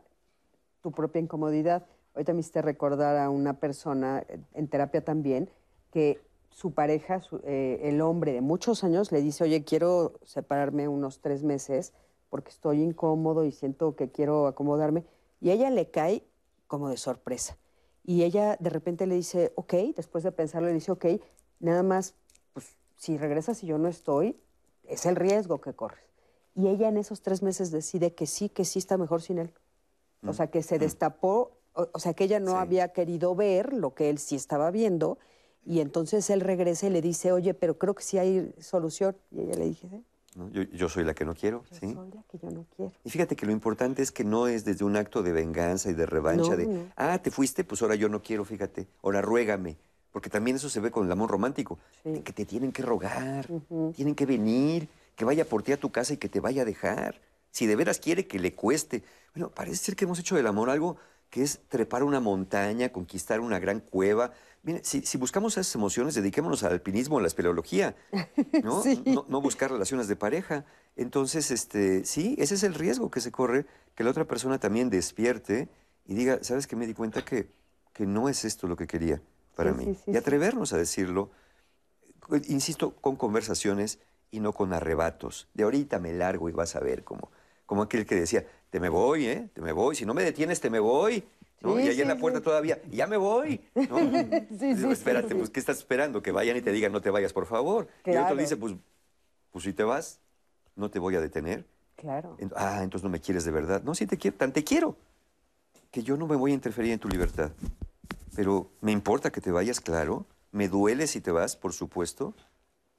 tu propia incomodidad. Ahorita me hiciste recordar a una persona en terapia también que su pareja, eh, el hombre de muchos años, le dice, oye, quiero separarme unos tres meses porque estoy incómodo y siento que quiero acomodarme. Y ella le cae como de sorpresa. Y ella de repente le dice, ok, después de pensarlo, le dice, ok, nada más, pues si regresas y yo no estoy, es el riesgo que corres. Y ella en esos tres meses decide que sí, que sí está mejor sin él. O sea, que se mm. destapó, o, sea, que ella no había querido ver lo que él sí estaba viendo. Y entonces él regresa y le dice, oye, pero creo que sí hay solución. Y ella le dice, ¿sí? Yo, soy la que no quiero. Yo soy la que yo no quiero. Y fíjate que lo importante es que no es desde un acto de venganza y de revancha de, ah, te fuiste, pues ahora yo no quiero, fíjate, ahora ruégame. Porque también eso se ve con el amor romántico, que te tienen que rogar, tienen que venir, que vaya por ti a tu casa y que te vaya a dejar. Si de veras quiere que le cueste. Bueno, parece ser que hemos hecho del amor algo que es trepar una montaña, conquistar una gran cueva, Mire, si, buscamos esas emociones, dediquémonos al alpinismo, a la espeleología, ¿no? ¿no? buscar relaciones de pareja. Entonces, este, sí, ese es el riesgo que se corre, que la otra persona también despierte y diga, ¿sabes qué? Me di cuenta que, que no es esto lo que quería para mí. y atrevernos a decirlo, insisto, con conversaciones y no con arrebatos. De ahorita me largo y vas a ver como, como aquel que decía, te me voy, ¿eh? Te me voy, si no me detienes, te me voy y ahí en la puerta todavía, ya me voy. ¿no? espérate, pues, ¿qué estás esperando? Que vayan y te digan, no te vayas, por favor. Y el otro le dice, pues, pues si te vas, no te voy a detener. Claro. ah, entonces no me quieres de verdad. No, sí te quiero, tan te quiero, que yo no me voy a interferir en tu libertad. Pero me importa que te vayas, claro. Me duele si te vas, por supuesto.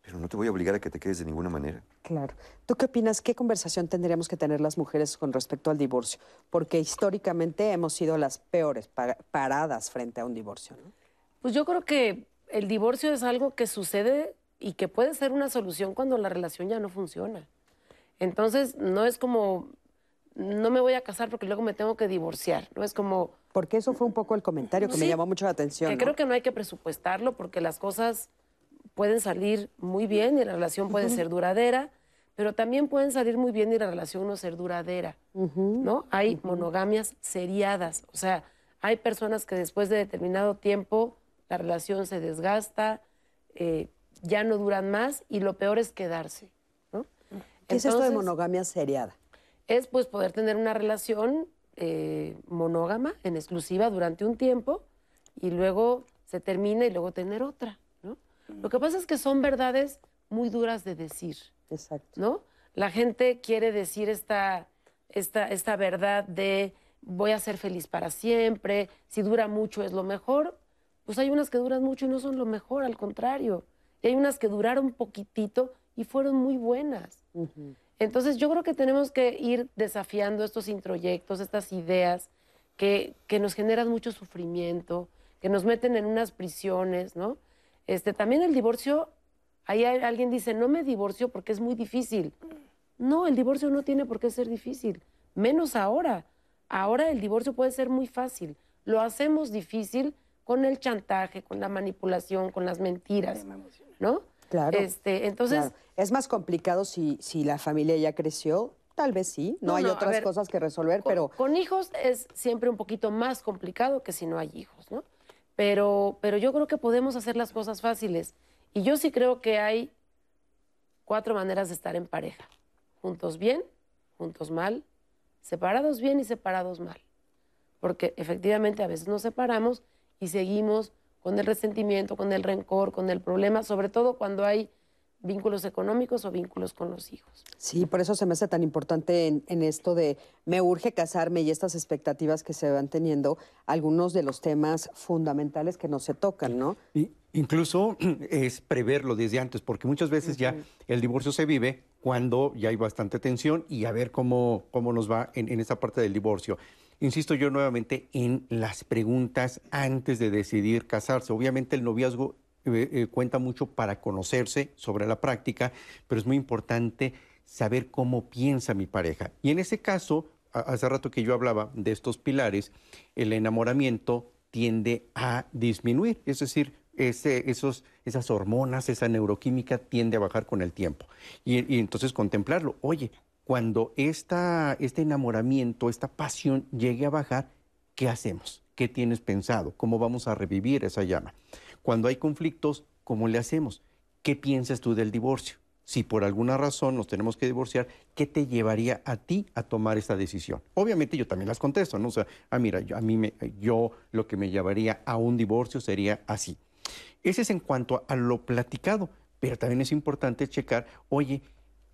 Pero no te voy a obligar a que te quedes de ninguna manera. Claro. ¿Tú qué opinas? ¿Qué conversación tendríamos que tener las mujeres con respecto al divorcio? Porque históricamente hemos sido las peores paradas frente a un divorcio. ¿no? Pues yo creo que el divorcio es algo que sucede y que puede ser una solución cuando la relación ya no funciona. Entonces, no es como, no me voy a casar porque luego me tengo que divorciar. No es como... Porque eso fue un poco el comentario que me llamó mucho la atención. Que creo que no hay que presupuestarlo porque las cosas pueden salir muy bien y la relación puede ser duradera, pero también pueden salir muy bien y la relación no ser duradera, ¿no? Hay monogamias seriadas, o sea, Hay personas que después de determinado tiempo la relación se desgasta, eh, ya no duran más y lo peor es quedarse. ¿no? ¿Qué es esto de monogamia seriada? Es pues poder tener una relación eh, monógama, en exclusiva, durante un tiempo y luego se termina y luego tener otra. Lo que pasa es que son verdades muy duras de decir. Exacto. ¿no? La gente quiere decir esta, esta, esta verdad de voy a ser feliz para siempre, si dura mucho es lo mejor. Pues hay unas que duran mucho y no son lo mejor, al contrario. Y hay unas que duraron poquitito y fueron muy buenas. Entonces yo creo que tenemos que ir desafiando estos introyectos, estas ideas que, que nos generan mucho sufrimiento, que nos meten en unas prisiones, ¿no? Este, también el divorcio, ahí hay- alguien dice, no me divorcio porque es muy difícil. No, el divorcio no tiene por qué ser difícil, menos ahora. Ahora el divorcio puede ser muy fácil. Lo hacemos difícil con el chantaje, con la manipulación, con las mentiras, ¿no? Claro. Este, entonces, Claro. Es más complicado si, si la familia ya creció, tal vez sí, no, No, hay no, otras ver, cosas que resolver, con, pero con hijos es siempre un poquito más complicado que si no hay hijos, ¿no? Pero, pero yo creo que podemos hacer las cosas fáciles. Y yo sí creo que hay cuatro maneras de estar en pareja. Juntos bien, juntos mal, separados bien y separados mal. Porque efectivamente a veces nos separamos y seguimos con el resentimiento, con el rencor, con el problema, sobre todo cuando hay vínculos económicos o vínculos con los hijos. sí, por eso se me hace tan importante en, en esto de me urge casarme y estas expectativas que se van teniendo, algunos de los temas fundamentales que no se tocan, ¿no? Y incluso es preverlo desde antes, porque muchas veces ya el divorcio se vive cuando ya hay bastante tensión y a ver cómo, cómo nos va en, en esa parte del divorcio. Insisto yo nuevamente en las preguntas antes de decidir casarse. Obviamente el noviazgo eh, eh, cuenta mucho para conocerse sobre la práctica, pero es muy importante saber cómo piensa mi pareja. Y en ese caso, hace rato que yo hablaba de estos pilares, el enamoramiento tiende a disminuir, es decir, esos, esas hormonas, esa neuroquímica tiende a bajar con el tiempo. Y, entonces contemplarlo, oye, cuando este enamoramiento, esta pasión llegue a bajar, ¿qué hacemos? ¿Qué tienes pensado? ¿Cómo vamos a revivir esa llama? Cuando hay conflictos, ¿cómo le hacemos? ¿Qué piensas tú del divorcio? Si por alguna razón nos tenemos que divorciar, ¿qué te llevaría a ti a tomar esta decisión? Obviamente yo también las contesto, ¿no? O sea, ah, mira, yo, a mí me, yo lo que me llevaría a un divorcio sería así. Ese es en cuanto a lo platicado, pero también es importante checar, oye,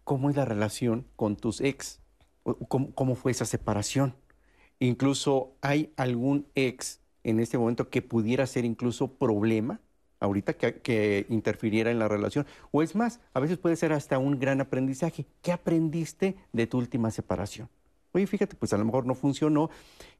¿cómo es la relación con tus ex? O- ¿Cómo, cómo fue esa separación? Incluso hay algún ex en este momento que pudiera ser incluso problema ahorita que, interfiriera en la relación. O es más, a veces puede ser hasta un gran aprendizaje. ¿Qué aprendiste de tu última separación? Oye, fíjate, pues a lo mejor no funcionó,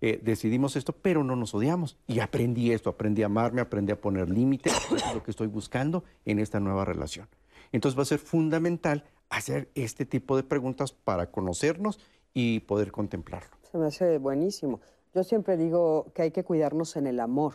eh, decidimos esto, pero no nos odiamos. Y aprendí esto, aprendí a amarme, aprendí a poner límites, eso es lo que estoy buscando en esta nueva relación. Entonces va a ser fundamental hacer este tipo de preguntas para conocernos y poder contemplarlo. Se me hace buenísimo. Yo siempre digo que hay que cuidarnos en el amor.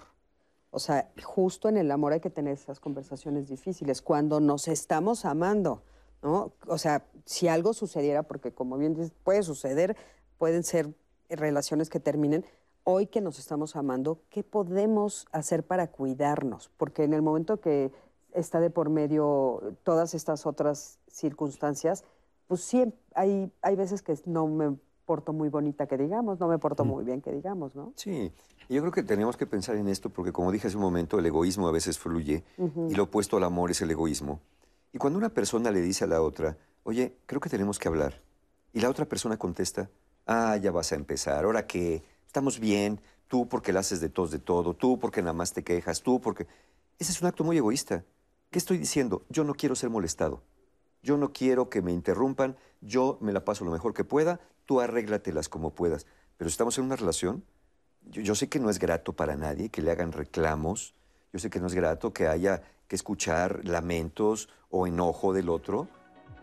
O sea, justo en el amor hay que tener esas conversaciones difíciles, cuando nos estamos amando, ¿no? O sea, si algo sucediera, porque como bien dices, puede suceder, pueden ser relaciones que terminen, hoy que nos estamos amando, ¿qué podemos hacer para cuidarnos? Porque en el momento que está de por medio todas estas otras circunstancias, pues sí, hay, hay veces que no me porto muy bonita que digamos, no me porto muy bien que digamos, ¿no? Sí, yo creo que tenemos que pensar en esto porque como dije hace un momento, el egoísmo a veces fluye y lo opuesto al amor es el egoísmo. Y cuando una persona le dice a la otra, oye, creo que tenemos que hablar, y la otra persona contesta, ah, ya vas a empezar, ahora que estamos bien, tú porque la haces de tos de todo, tú porque nada más te quejas, tú porque... Ese es un acto muy egoísta. ¿Qué estoy diciendo? Yo no quiero ser molestado. Yo no quiero que me interrumpan, yo me la paso lo mejor que pueda, tú arréglatelas como puedas. Pero si estamos en una relación, yo, yo sé que no es grato para nadie que le hagan reclamos, yo sé que no es grato que haya que escuchar lamentos o enojo del otro,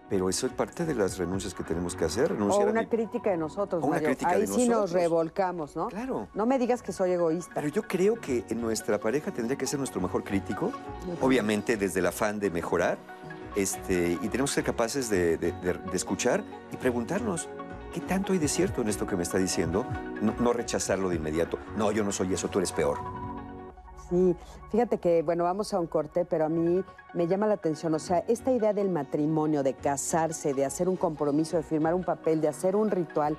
pero eso es parte de las renuncias que tenemos que hacer. O renunciar a una mi- crítica de nosotros, O una Mario. crítica Ahí de sí nos nosotros. revolcamos, ¿no? Claro. No me digas que soy egoísta. Pero yo creo que nuestra pareja tendría que ser nuestro mejor crítico, obviamente desde el afán de mejorar, este, y tenemos que ser capaces de, de- de- de escuchar y preguntarnos, ¿qué tanto hay de cierto en esto que me está diciendo? No, no rechazarlo de inmediato. No, yo no soy eso, tú eres peor. Sí, fíjate que, bueno, vamos a un corte, pero a mí me llama la atención, o sea, esta idea del matrimonio, de casarse, de hacer un compromiso, de firmar un papel, de hacer un ritual,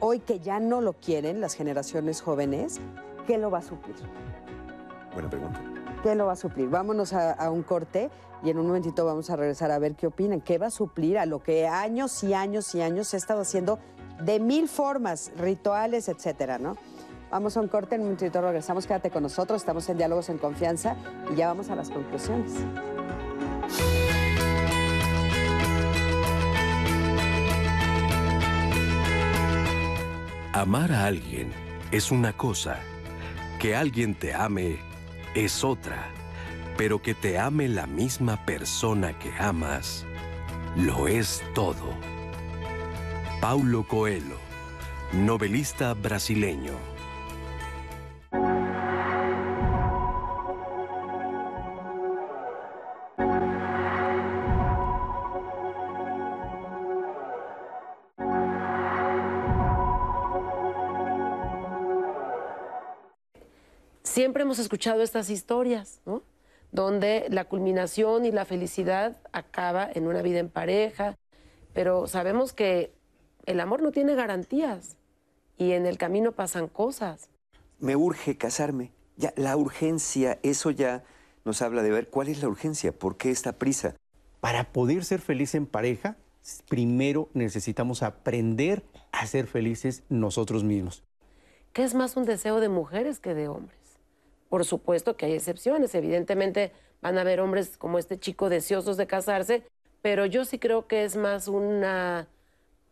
hoy que ya no lo quieren las generaciones jóvenes, ¿qué lo va a suplir? Buena pregunta. ¿Qué lo va a suplir? Vámonos a, un corte y en un momentito vamos a regresar a ver qué opinan. ¿Qué va a suplir a lo que años y años y años se ha estado haciendo de mil formas, rituales, etcétera, ¿no? Vamos a un corte, en un momentito regresamos, quédate con nosotros, estamos en Diálogos en Confianza y ya vamos a las conclusiones. Amar a alguien es una cosa, que alguien te ame es otra, pero que te ame la misma persona que amas, lo es todo. Paulo Coelho, novelista brasileño. Siempre hemos escuchado estas historias, ¿no? Donde la culminación y la felicidad acaba en una vida en pareja, pero sabemos que el amor no tiene garantías y en el camino pasan cosas. Me urge casarme. Ya, la urgencia, eso ya nos habla de ver cuál es la urgencia, por qué esta prisa. Para poder ser feliz en pareja, primero necesitamos aprender a ser felices nosotros mismos. ¿Qué es más un deseo de mujeres que de hombres? Por supuesto que hay excepciones, evidentemente van a haber hombres como este chico deseosos de casarse, pero yo sí creo que es más una,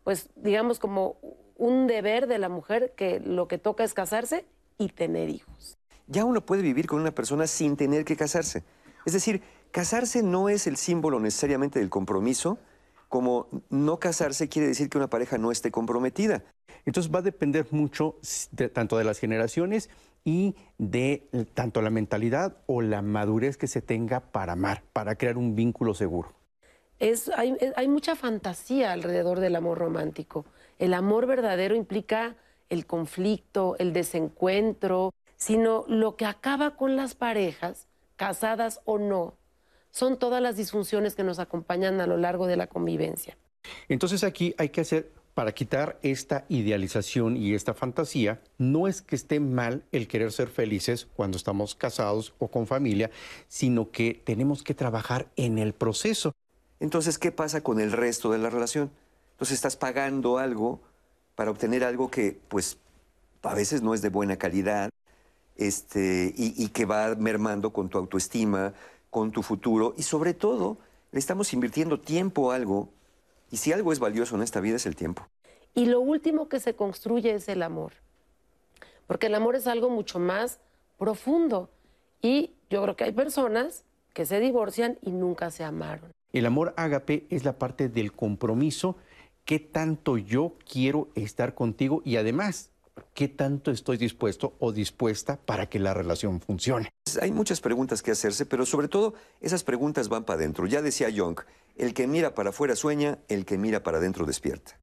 pues digamos como un deber de la mujer que lo que toca es casarse y tener hijos. Ya uno puede vivir con una persona sin tener que casarse. Es decir, casarse no es el símbolo necesariamente del compromiso, como no casarse quiere decir que una pareja no esté comprometida. Entonces va a depender mucho de, tanto de las generaciones y de tanto la mentalidad o la madurez que se tenga para amar, para crear un vínculo seguro. Es, hay, hay mucha fantasía alrededor del amor romántico. El amor verdadero implica el conflicto, el desencuentro, sino lo que acaba con las parejas, casadas o no, son todas las disfunciones que nos acompañan a lo largo de la convivencia. Entonces aquí hay que hacer para quitar esta idealización y esta fantasía, no es que esté mal el querer ser felices cuando estamos casados o con familia, sino que tenemos que trabajar en el proceso. Entonces, ¿qué pasa con el resto de la relación? Entonces estás pagando algo para obtener algo que, pues, a veces no es de buena calidad este, y, y que va mermando con tu autoestima, con tu futuro y sobre todo le estamos invirtiendo tiempo a algo y si algo es valioso en esta vida es el tiempo. Y lo último que se construye es el amor. Porque el amor es algo mucho más profundo. Y yo creo que hay personas que se divorcian y nunca se amaron. El amor ágape es la parte del compromiso. ¿Qué tanto yo quiero estar contigo? Y además, ¿qué tanto estoy dispuesto o dispuesta para que la relación funcione? Hay muchas preguntas que hacerse, pero sobre todo esas preguntas van para adentro. Ya decía Jung, el que mira para afuera sueña, el que mira para adentro despierta.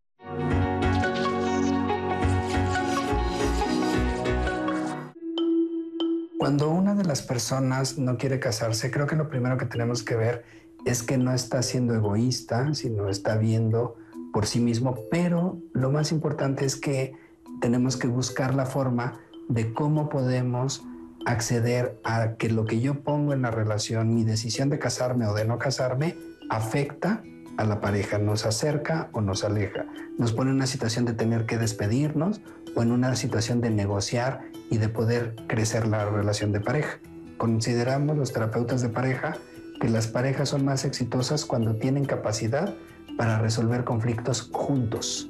Cuando una de las personas no quiere casarse, creo que lo primero que tenemos que ver es que no está siendo egoísta, sino está viendo por sí mismo, pero lo más importante es que tenemos que buscar la forma de cómo podemos acceder a que lo que yo pongo en la relación, mi decisión de casarme o de no casarme, afecta a la pareja, nos acerca o nos aleja, nos pone en una situación de tener que despedirnos o en una situación de negociar y de poder crecer la relación de pareja. Consideramos los terapeutas de pareja que las parejas son más exitosas cuando tienen capacidad para resolver conflictos juntos,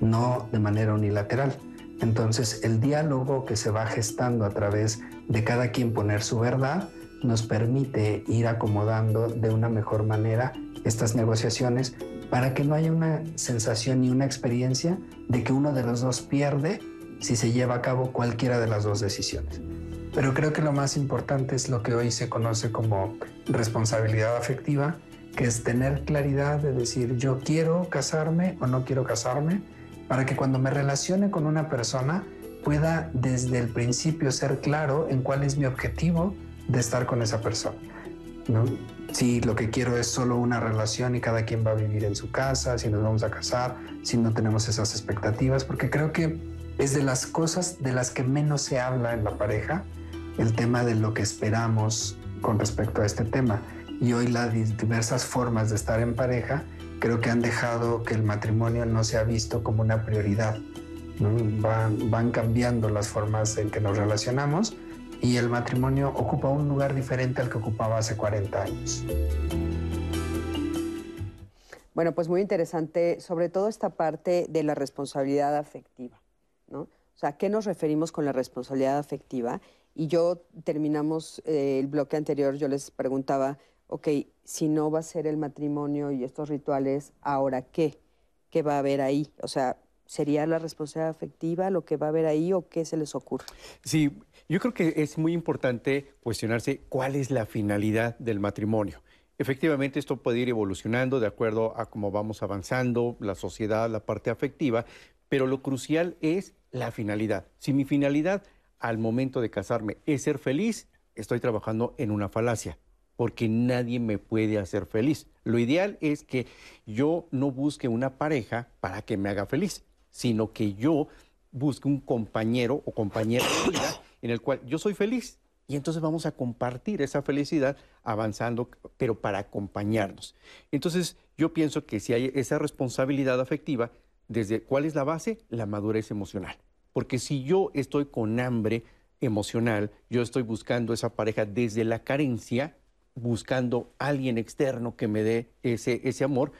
no de manera unilateral. Entonces el diálogo que se va gestando a través de cada quien poner su verdad nos permite ir acomodando de una mejor manera estas negociaciones para que no haya una sensación ni una experiencia de que uno de los dos pierde si se lleva a cabo cualquiera de las dos decisiones. Pero creo que lo más importante es lo que hoy se conoce como responsabilidad afectiva, que es tener claridad de decir yo quiero casarme o no quiero casarme, para que cuando me relacione con una persona pueda desde el principio ser claro en cuál es mi objetivo de estar con esa persona. ¿no? Si lo que quiero es solo una relación y cada quien va a vivir en su casa, si nos vamos a casar, si no tenemos esas expectativas, porque creo que es de las cosas de las que menos se habla en la pareja, el tema de lo que esperamos con respecto a este tema. Y hoy las diversas formas de estar en pareja creo que han dejado que el matrimonio no se ha visto como una prioridad. Van, van cambiando las formas en que nos relacionamos y el matrimonio ocupa un lugar diferente al que ocupaba hace 40 años. Bueno, pues muy interesante, sobre todo esta parte de la responsabilidad afectiva, ¿no? O sea, ¿a qué nos referimos con la responsabilidad afectiva? Y yo terminamos eh, el bloque anterior, yo les preguntaba, ok, si no va a ser el matrimonio y estos rituales, ¿ahora qué? ¿Qué va a haber ahí? O sea, ¿sería la responsabilidad afectiva lo que va a haber ahí o qué se les ocurre? Sí, yo creo que es muy importante cuestionarse cuál es la finalidad del matrimonio. Efectivamente, esto puede ir evolucionando de acuerdo a cómo vamos avanzando, la sociedad, la parte afectiva, pero lo crucial es la finalidad. Si mi finalidad al momento de casarme es ser feliz, estoy trabajando en una falacia, porque nadie me puede hacer feliz. Lo ideal es que yo no busque una pareja para que me haga feliz, sino que yo busque un compañero o compañera en el cual yo soy feliz y entonces vamos a compartir esa felicidad avanzando, pero para acompañarnos. Entonces yo pienso que si hay esa responsabilidad afectiva, desde cuál es la base, la madurez emocional. Porque si yo estoy con hambre emocional, yo estoy buscando esa pareja desde la carencia, buscando alguien externo que me dé ese, ese amor,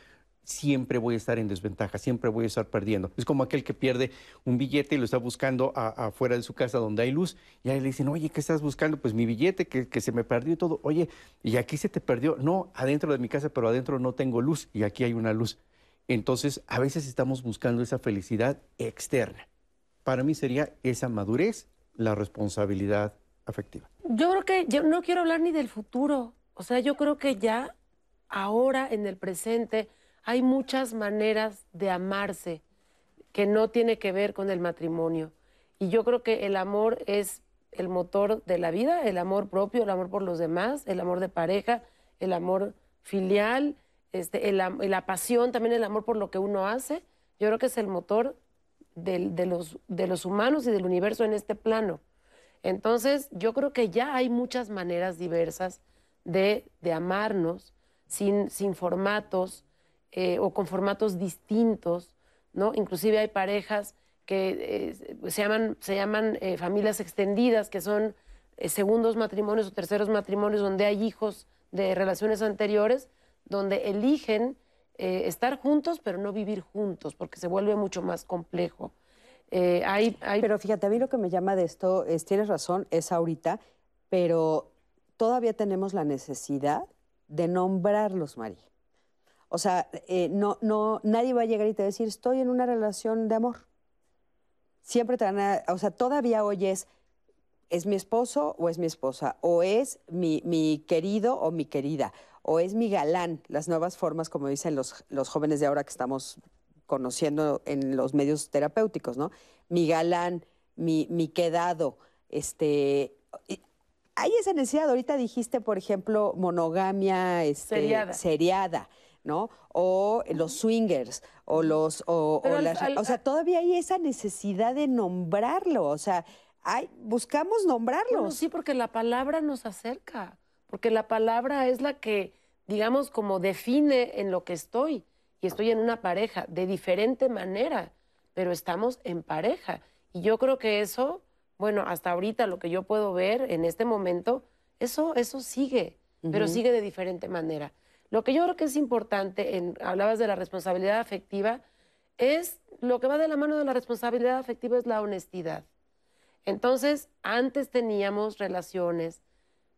siempre voy a estar en desventaja, siempre voy a estar perdiendo. Es como aquel que pierde un billete y lo está buscando afuera de su casa donde hay luz, y ahí le dicen, oye, ¿qué estás buscando? Pues mi billete que, que, se me perdió y todo. Oye, ¿y aquí se te perdió? No, adentro de mi casa, pero adentro no tengo luz, y aquí hay una luz. Entonces, a veces estamos buscando esa felicidad externa. Para mí sería esa madurez, la responsabilidad afectiva. Yo creo que yo no quiero hablar ni del futuro. O sea, yo creo que ya ahora, en el presente, hay muchas maneras de amarse que no tiene que ver con el matrimonio. Y yo creo que el amor es el motor de la vida, el amor propio, el amor por los demás, el amor de pareja, el amor filial, este, la pasión, también el amor por lo que uno hace. Yo creo que es el motor de, los, humanos y del universo en este plano. Entonces, yo creo que ya hay muchas maneras diversas de, amarnos, sin formatos, eh, o con formatos distintos, ¿no? Inclusive hay parejas que eh, se llaman, se llaman eh, familias extendidas, que son segundos matrimonios o terceros matrimonios donde hay hijos de relaciones anteriores, donde eligen estar juntos pero no vivir juntos, porque se vuelve mucho más complejo. Pero fíjate, a mí lo que me llama de esto es, tienes razón, es ahorita, pero todavía tenemos la necesidad de nombrarlos, María. O sea, eh, no, no, nadie va a llegar y te va a decir, estoy en una relación de amor. Siempre te van a, o sea, todavía oyes, ¿es mi esposo o es mi esposa? O es mi, mi querido o mi querida. O es mi galán, las nuevas formas, como dicen los, los jóvenes de ahora que estamos conociendo en los medios terapéuticos, ¿no? Mi galán, mi, mi quedado, este, hay esa necesidad. Ahorita dijiste, por ejemplo, monogamia este, seriada. ¿No? O los swingers, o los, o, o, sea, todavía hay esa necesidad de nombrarlo, o sea, hay, buscamos nombrarlo. sí, porque la palabra nos acerca, porque la palabra es la que, digamos, como define en lo que estoy, y estoy en una pareja de diferente manera, pero estamos en pareja. Y yo creo que eso, bueno, hasta ahorita lo que yo puedo ver en este momento, eso, eso sigue, pero sigue de diferente manera. Lo que yo creo que es importante, en, hablabas de la responsabilidad afectiva, es lo que va de la mano de la responsabilidad afectiva es la honestidad. Entonces, antes teníamos relaciones,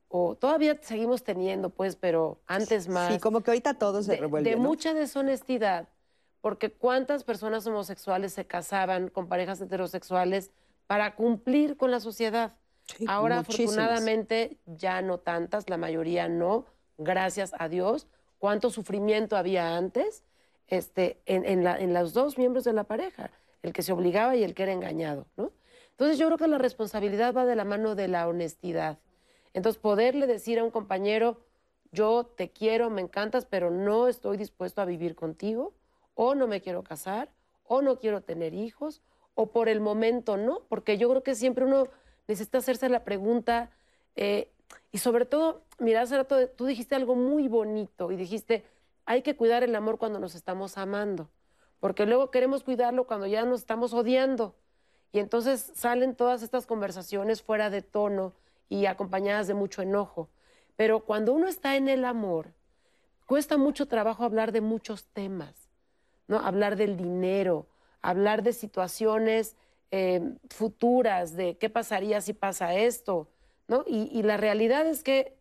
o todavía seguimos teniendo, pues, pero antes más. Sí, como que ahorita todo se revuelve. De mucha deshonestidad, porque cuántas personas homosexuales se casaban con parejas heterosexuales para cumplir con la sociedad. Ahora, afortunadamente, ya no tantas, la mayoría no, gracias a Dios, cuánto sufrimiento había antes este, en, los dos miembros de la pareja. el que se obligaba y el que era engañado, ¿no? Entonces yo creo que la responsabilidad va de la mano de la honestidad. Entonces poderle decir a un compañero, yo te quiero, me encantas, pero no estoy dispuesto a vivir contigo, o no me quiero casar, o no quiero tener hijos, o por el momento no, porque yo creo que siempre uno necesita hacerse la pregunta, eh, y sobre todo, mira, hace rato tú dijiste algo muy bonito y dijiste, hay que cuidar el amor cuando nos estamos amando, porque luego queremos cuidarlo cuando ya nos estamos odiando. Y entonces salen todas estas conversaciones fuera de tono y acompañadas de mucho enojo. Pero cuando uno está en el amor, cuesta mucho trabajo hablar de muchos temas, ¿no? Hablar del dinero, hablar de situaciones eh, futuras, de qué pasaría si pasa esto, ¿no? Y, la realidad es que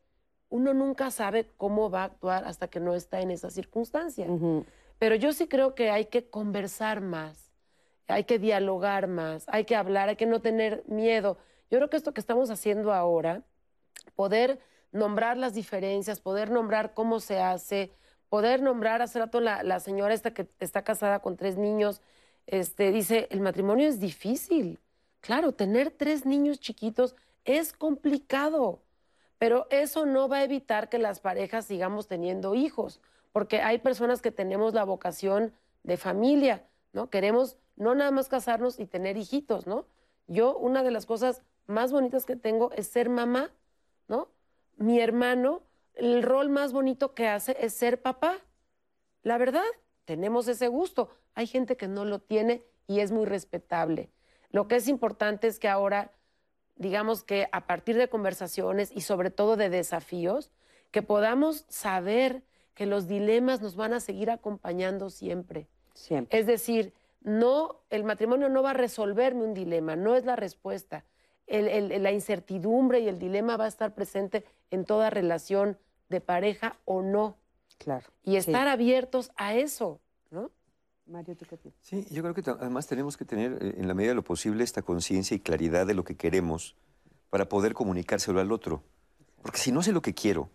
uno nunca sabe cómo va a actuar hasta que no está en esa circunstancia. Pero yo sí creo que hay que conversar más, hay que dialogar más, hay que hablar, hay que no tener miedo. Yo creo que esto que estamos haciendo ahora, poder nombrar las diferencias, poder nombrar cómo se hace, poder nombrar, hace rato la, la señora esta que está casada con tres niños, este, dice, el matrimonio es difícil. Claro, tener tres niños chiquitos es complicado, pero eso no va a evitar que las parejas sigamos teniendo hijos, porque hay personas que tenemos la vocación de familia, ¿no? Queremos no nada más casarnos y tener hijitos, ¿no? Yo, una de las cosas más bonitas que tengo es ser mamá, ¿no? Mi hermano, el rol más bonito que hace es ser papá. La verdad, tenemos ese gusto. Hay gente que no lo tiene y es muy respetable. Lo que es importante es que ahora, digamos que a partir de conversaciones y sobre todo de desafíos, que podamos saber que los dilemas nos van a seguir acompañando siempre. Siempre. Es decir, no, el matrimonio no va a resolverme un dilema, no es la respuesta. la incertidumbre y el dilema va a estar presente en toda relación de pareja o no. Claro. Y estar abiertos a eso. Mario, ¿tú qué piensas? Sí, yo creo que además tenemos que tener, eh, en la medida de lo posible, esta conciencia y claridad de lo que queremos para poder comunicárselo al otro. Porque si no sé lo que quiero,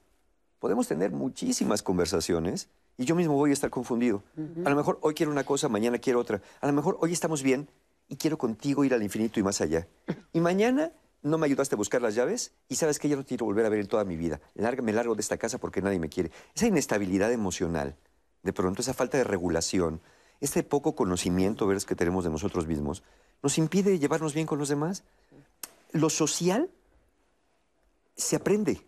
podemos tener muchísimas conversaciones y yo mismo voy a estar confundido. A lo mejor hoy quiero una cosa, mañana quiero otra. A lo mejor hoy estamos bien y quiero contigo ir al infinito y más allá. Y mañana no me ayudaste a buscar las llaves y sabes que ya no quiero volver a ver en toda mi vida. me largo de esta casa porque nadie me quiere. Esa inestabilidad emocional, de pronto esa falta de regulación, este poco conocimiento ¿ves? que tenemos de nosotros mismos, nos impide llevarnos bien con los demás. Lo social se aprende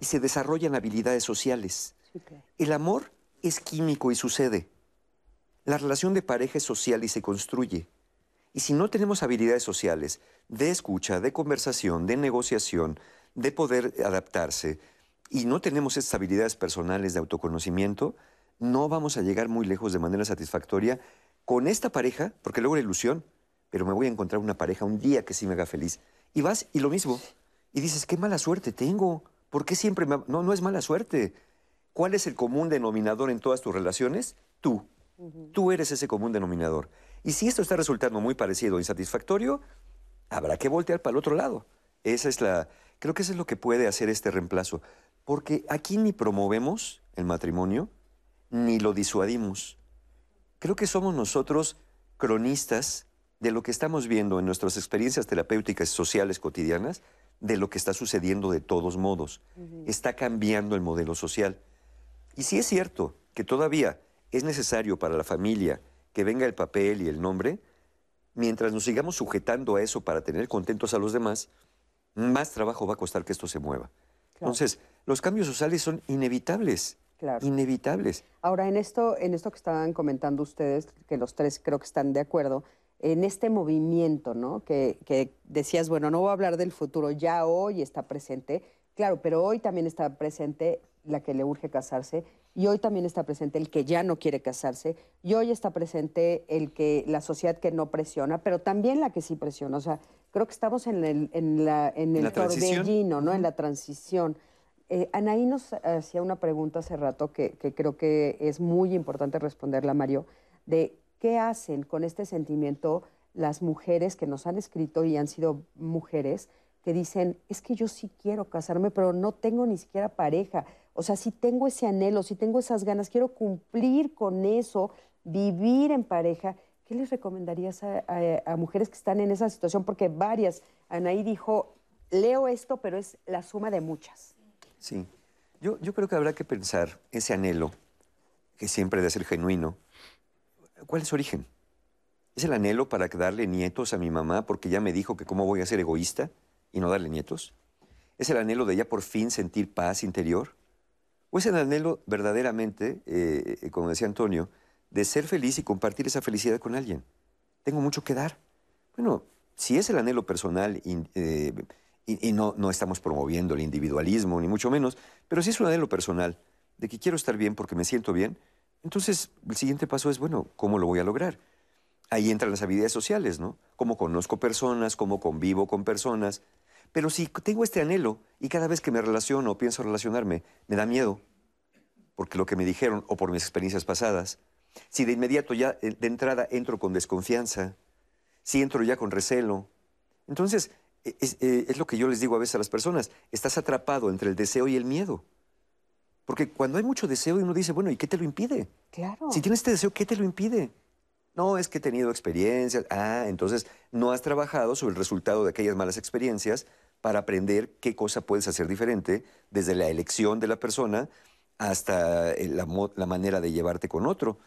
y se desarrollan habilidades sociales. El amor es químico y sucede. La relación de pareja es social y se construye. Y si no tenemos habilidades sociales de escucha, de conversación, de negociación, de poder adaptarse, y no tenemos estas habilidades personales de autoconocimiento, no vamos a llegar muy lejos de manera satisfactoria con esta pareja, porque luego la ilusión, pero me voy a encontrar una pareja un día que sí me haga feliz. Y vas y lo mismo. Y dices, qué mala suerte tengo. ¿Por qué siempre me... No, no es mala suerte. ¿Cuál es el común denominador en todas tus relaciones? Tú. Tú eres ese común denominador. Y si esto está resultando muy parecido o insatisfactorio, habrá que voltear para el otro lado. Esa es la. Creo que eso es lo que puede hacer este reemplazo. Porque aquí ni promovemos el matrimonio, ni lo disuadimos. Creo que somos nosotros cronistas de lo que estamos viendo en nuestras experiencias terapéuticas y sociales cotidianas, de lo que está sucediendo de todos modos. Está cambiando el modelo social. Y si es cierto que todavía es necesario para la familia que venga el papel y el nombre, mientras nos sigamos sujetando a eso para tener contentos a los demás, más trabajo va a costar que esto se mueva. Entonces, los cambios sociales son inevitables. Claro. Inevitables. Ahora, en esto, en esto que estaban comentando ustedes, que los tres creo que están de acuerdo, en este movimiento, ¿no? Que, que decías, bueno, no voy a hablar del futuro, ya hoy está presente, claro, pero hoy también está presente la que le urge casarse, y hoy también está presente el que ya no quiere casarse, y hoy está presente el que la sociedad que no presiona, pero también la que sí presiona. O sea, creo que estamos en el, en la, en el torbellino, ¿no? En la transición. Eh, Anaí nos hacía una pregunta hace rato que, creo que es muy importante responderla, Mario, de qué hacen con este sentimiento las mujeres que nos han escrito y han sido mujeres que dicen, es que yo sí quiero casarme, pero no tengo ni siquiera pareja. O sea, si tengo ese anhelo, si tengo esas ganas, quiero cumplir con eso, vivir en pareja. ¿qué les recomendarías a, a, mujeres que están en esa situación? Porque varias, Anaí dijo, leo esto, pero es la suma de muchas. Sí, yo, yo creo que habrá que pensar ese anhelo, que siempre debe ser genuino, ¿cuál es su origen? ¿Es el anhelo para darle nietos a mi mamá porque ya me dijo que cómo voy a ser egoísta y no darle nietos? ¿Es el anhelo de ya por fin sentir paz interior? ¿O es el anhelo verdaderamente, eh, como decía Antonio, de ser feliz y compartir esa felicidad con alguien? Tengo mucho que dar. Bueno, si es el anhelo personal eh, y, no, no estamos promoviendo el individualismo, ni mucho menos, pero si es un anhelo personal de que quiero estar bien porque me siento bien, entonces el siguiente paso es, bueno, ¿cómo lo voy a lograr? Ahí entran las habilidades sociales, ¿no? Cómo conozco personas, cómo convivo con personas. Pero si tengo este anhelo y cada vez que me relaciono o pienso relacionarme, me da miedo, porque lo que me dijeron o por mis experiencias pasadas, si de inmediato ya eh, de entrada entro con desconfianza, si entro ya con recelo, entonces es, eh, es, lo que yo les digo a veces a las personas, estás atrapado entre el deseo y el miedo. Porque cuando hay mucho deseo y uno dice, bueno, ¿y qué te lo impide? Claro. Si tienes este deseo, ¿qué te lo impide? No, es que he tenido experiencias. Ah, entonces no has trabajado sobre el resultado de aquellas malas experiencias para aprender qué cosa puedes hacer diferente desde la elección de la persona hasta eh, la, la manera de llevarte con otro.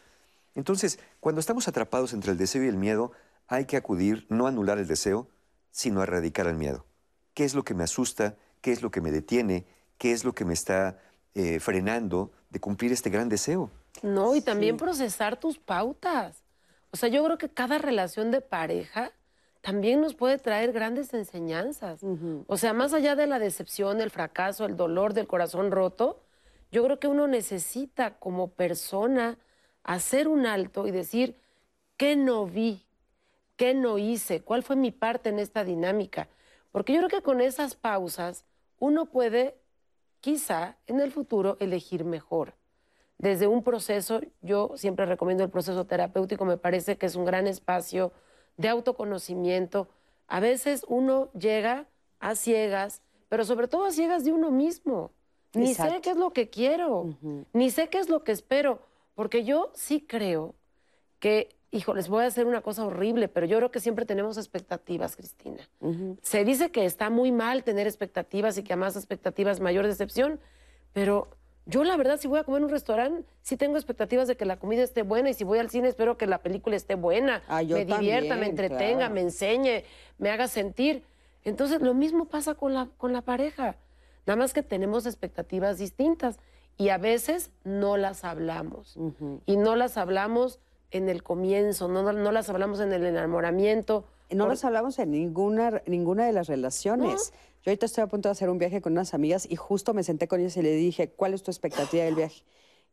Entonces, cuando estamos atrapados entre el deseo y el miedo, hay que acudir, no anular el deseo, sino a erradicar el miedo. ¿Qué es lo que me asusta? ¿Qué es lo que me detiene? ¿Qué es lo que me está eh, frenando de cumplir este gran deseo? No, y también procesar tus pautas. O sea, yo creo que cada relación de pareja también nos puede traer grandes enseñanzas. O sea, más allá de la decepción, el fracaso, el dolor del corazón roto, yo creo que uno necesita como persona hacer un alto y decir, ¿qué no vi? ¿Qué no hice? ¿Cuál fue mi parte en esta dinámica? Porque yo creo que con esas pausas uno puede, quizá, en el futuro elegir mejor. Desde un proceso, yo siempre recomiendo el proceso terapéutico, me parece que es un gran espacio de autoconocimiento. A veces uno llega a ciegas, pero sobre todo a ciegas de uno mismo. Ni sé qué es lo que quiero, ni sé qué es lo que espero, porque yo sí creo que hijo, les voy a hacer una cosa horrible, pero yo creo que siempre tenemos expectativas, Cristina. Se dice que está muy mal tener expectativas y que a más expectativas mayor decepción, pero yo la verdad si voy a comer en un restaurante, sí tengo expectativas de que la comida esté buena y si voy al cine espero que la película esté buena, ah, me divierta, me entretenga, me enseñe, me haga sentir. Entonces lo mismo pasa con la, con la pareja, nada más que tenemos expectativas distintas y a veces no las hablamos. Y no las hablamos en el comienzo, no, no, las hablamos en el enamoramiento. No las hablamos en ninguna, ninguna de las relaciones. Yo ahorita estoy a punto de hacer un viaje con unas amigas y justo me senté con ellas y le dije, ¿cuál es tu expectativa del viaje?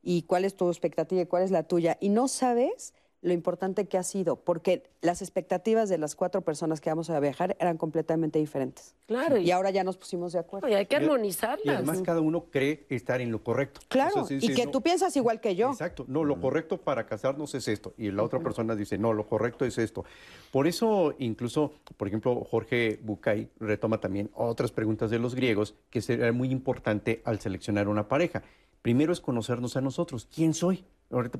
¿Y cuál es tu expectativa y cuál es la tuya? Y no sabes lo importante que ha sido, porque las expectativas de las cuatro personas que vamos a viajar eran completamente diferentes. Claro. Y, ahora ya nos pusimos de acuerdo. Y hay que armonizarlas. Y además cada uno cree estar en lo correcto. Claro, y que tú piensas igual que yo. Exacto. No, lo correcto para casarnos es esto. Y la otra persona dice, no, lo correcto es esto. Por eso, incluso, por ejemplo, Jorge Bucay retoma también otras preguntas de los griegos que será muy importante al seleccionar una pareja. Primero es conocernos a nosotros. ¿Quién soy?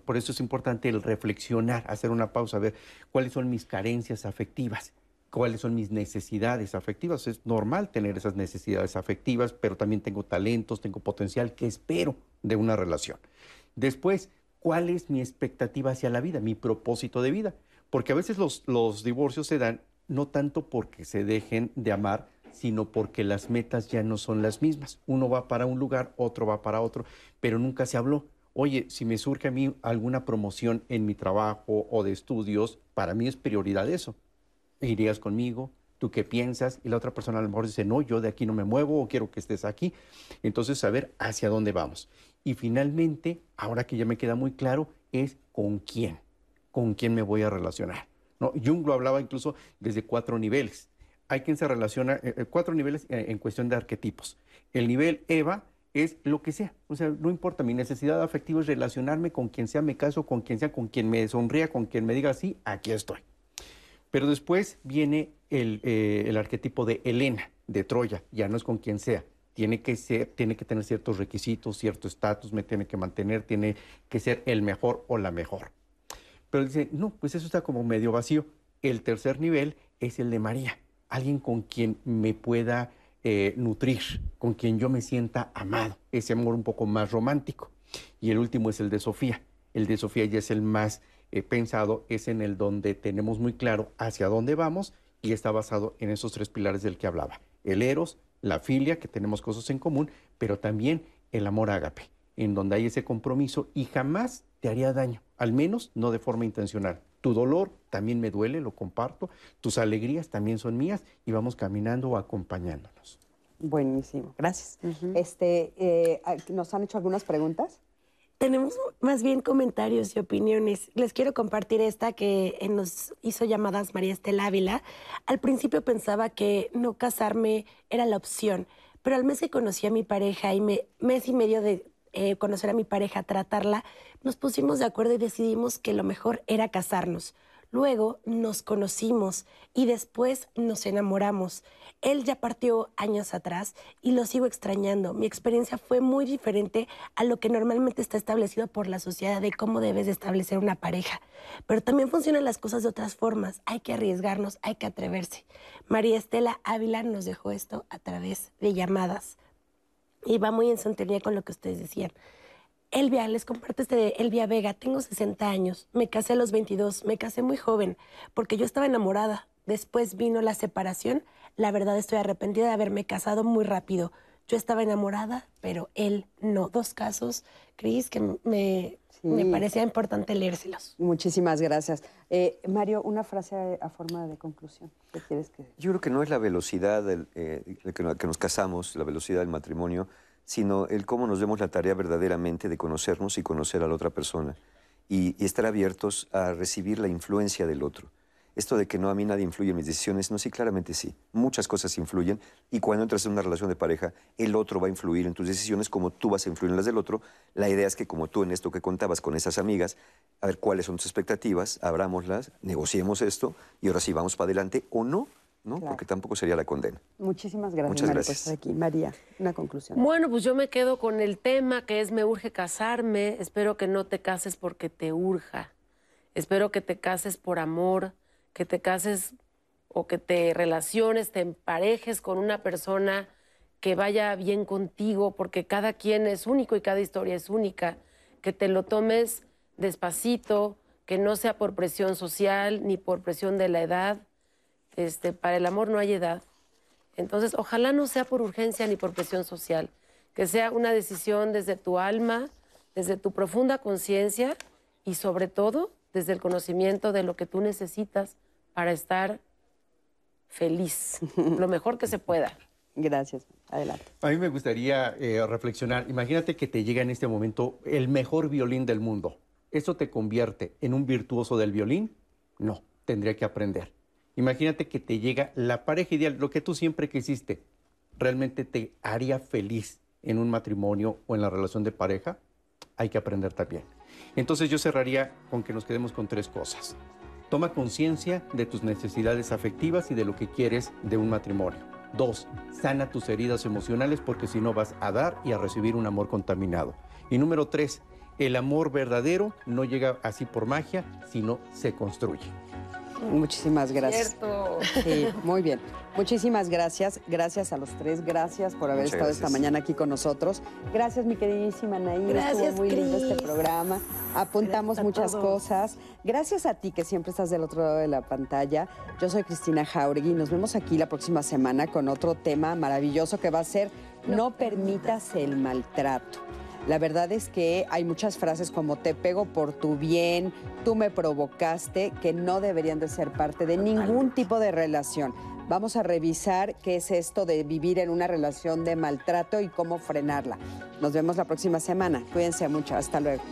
por eso es importante el reflexionar, hacer una pausa, ver cuáles son mis carencias afectivas, cuáles son mis necesidades afectivas. Es normal tener esas necesidades afectivas, pero también tengo talentos, tengo potencial que espero de una relación. Después, ¿cuál es mi expectativa hacia la vida, mi propósito de vida? Porque a veces los, los divorcios se dan no tanto porque se dejen de amar, sino porque las metas ya no son las mismas. Uno va para un lugar, otro va para otro, pero nunca se habló oye, si me surge a mí alguna promoción en mi trabajo o de estudios, para mí es prioridad eso. ¿Irías conmigo? ¿Tú qué piensas? Y la otra persona a lo mejor dice, no, yo de aquí no me muevo o quiero que estés aquí. Entonces, saber hacia dónde vamos. Y finalmente, ahora que ya me queda muy claro, es con quién, con quién me voy a relacionar. ¿No? Jung lo hablaba incluso desde cuatro niveles. Hay quien se relaciona, eh, eh, cuatro niveles eh, en cuestión de arquetipos. El nivel Eva es lo que sea. O sea, no importa, mi necesidad afectiva es relacionarme con quien sea, me caso con quien sea, con quien me sonría, con quien me diga sí, aquí estoy. Pero después viene el, eh, el arquetipo de Elena, de Troya, ya no es con quien sea. Tiene que, ser, tiene que tener ciertos requisitos, cierto estatus, me tiene que mantener, tiene que ser el mejor o la mejor. Pero dice, no, pues eso está como medio vacío. El tercer nivel es el de María, alguien con quien me pueda eh, nutrir, con quien yo me sienta amado, ese amor un poco más romántico. Y el último es el de Sofía. El de Sofía ya es el más eh, pensado, es en el donde tenemos muy claro hacia dónde vamos y está basado en esos tres pilares del que hablaba. El eros, la filia, que tenemos cosas en común, pero también el amor ágape, en donde hay ese compromiso y jamás te haría daño, al menos no de forma intencional. Tu dolor también me duele, lo comparto, tus alegrías también son mías y vamos caminando o acompañándonos. Buenísimo, gracias. este, eh, ¿Nos han hecho algunas preguntas? Tenemos más bien comentarios y opiniones. Les quiero compartir esta que nos hizo llamadas María Estela Ávila. Al principio pensaba que no casarme era la opción, pero al mes que conocí a mi pareja y me, mes y medio de eh, conocer a mi pareja, tratarla, nos pusimos de acuerdo y decidimos que lo mejor era casarnos. Luego nos conocimos y después nos enamoramos. Él ya partió años atrás y lo sigo extrañando. Mi experiencia fue muy diferente a lo que normalmente está establecido por la sociedad de cómo debes de establecer una pareja. Pero también funcionan las cosas de otras formas. Hay que arriesgarnos, hay que atreverse. María Estela Ávila nos dejó esto a través de llamadas. Y va muy en sintonía con lo que ustedes decían. Elvia, les comparto este de Elvia Vega. Tengo 60 años, me casé a los 22, me casé muy joven porque yo estaba enamorada. Después vino la separación. La verdad estoy arrepentida de haberme casado muy rápido. Yo estaba enamorada, pero él no. Dos casos, Cris, que me, me parecía importante leérselos. Muchísimas gracias. Eh, Mario, una frase a forma de conclusión. ¿Qué quieres que.? Yo creo que no es la velocidad del, eh, que nos casamos, la velocidad del matrimonio, sino el cómo nos demos la tarea verdaderamente de conocernos y conocer a la otra persona y, estar abiertos a recibir la influencia del otro. Esto de que no a mí nadie influye en mis decisiones, no, sí, claramente sí. Muchas cosas influyen y cuando entras en una relación de pareja, el otro va a influir en tus decisiones como tú vas a influir en las del otro. La idea es que como tú en esto que contabas con esas amigas, a ver cuáles son tus expectativas, abrámoslas, negociemos esto y ahora sí vamos para adelante o no ¿no? Porque tampoco sería la condena. Muchísimas gracias, Muchas gracias. aquí. María, una conclusión. Bueno, pues yo me quedo con el tema que es me urge casarme. Espero que no te cases porque te urja. Espero que te cases por amor, que te cases o que te relaciones, te emparejes con una persona que vaya bien contigo, porque cada quien es único y cada historia es única. Que te lo tomes despacito, que no sea por presión social ni por presión de la edad este, para el amor no hay edad. Entonces, ojalá no sea por urgencia ni por presión social, que sea una decisión desde tu alma, desde tu profunda conciencia y sobre todo desde el conocimiento de lo que tú necesitas para estar feliz, lo mejor que se pueda. Gracias. Adelante. A mí me gustaría eh, reflexionar. Imagínate que te llega en este momento el mejor violín del mundo. ¿Eso te convierte en un virtuoso del violín? No, tendría que aprender. Imagínate que te llega la pareja ideal, lo que tú siempre quisiste, ¿realmente te haría feliz en un matrimonio o en la relación de pareja? Hay que aprender también. Entonces yo cerraría con que nos quedemos con tres cosas. Toma conciencia de tus necesidades afectivas y de lo que quieres de un matrimonio. Dos, sana tus heridas emocionales porque si no vas a dar y a recibir un amor contaminado. Y número tres, el amor verdadero no llega así por magia, sino se construye. Muchísimas gracias. Cierto. Sí, muy bien. Muchísimas gracias. Gracias a los tres. Gracias por haber estado esta mañana aquí con nosotros. Gracias, mi queridísima Anaí. Gracias, Estuvo muy lindo este programa. Apuntamos muchas cosas. Gracias a ti que siempre estás del otro lado de la pantalla. Yo soy Cristina Jauregui. Nos vemos aquí la próxima semana con otro tema maravilloso que va a ser No permitas el maltrato. La verdad es que hay muchas frases como te pego por tu bien, tú me provocaste, que no deberían de ser parte de ningún tipo de relación. Vamos a revisar qué es esto de vivir en una relación de maltrato y cómo frenarla. Nos vemos la próxima semana. Cuídense mucho. Hasta luego.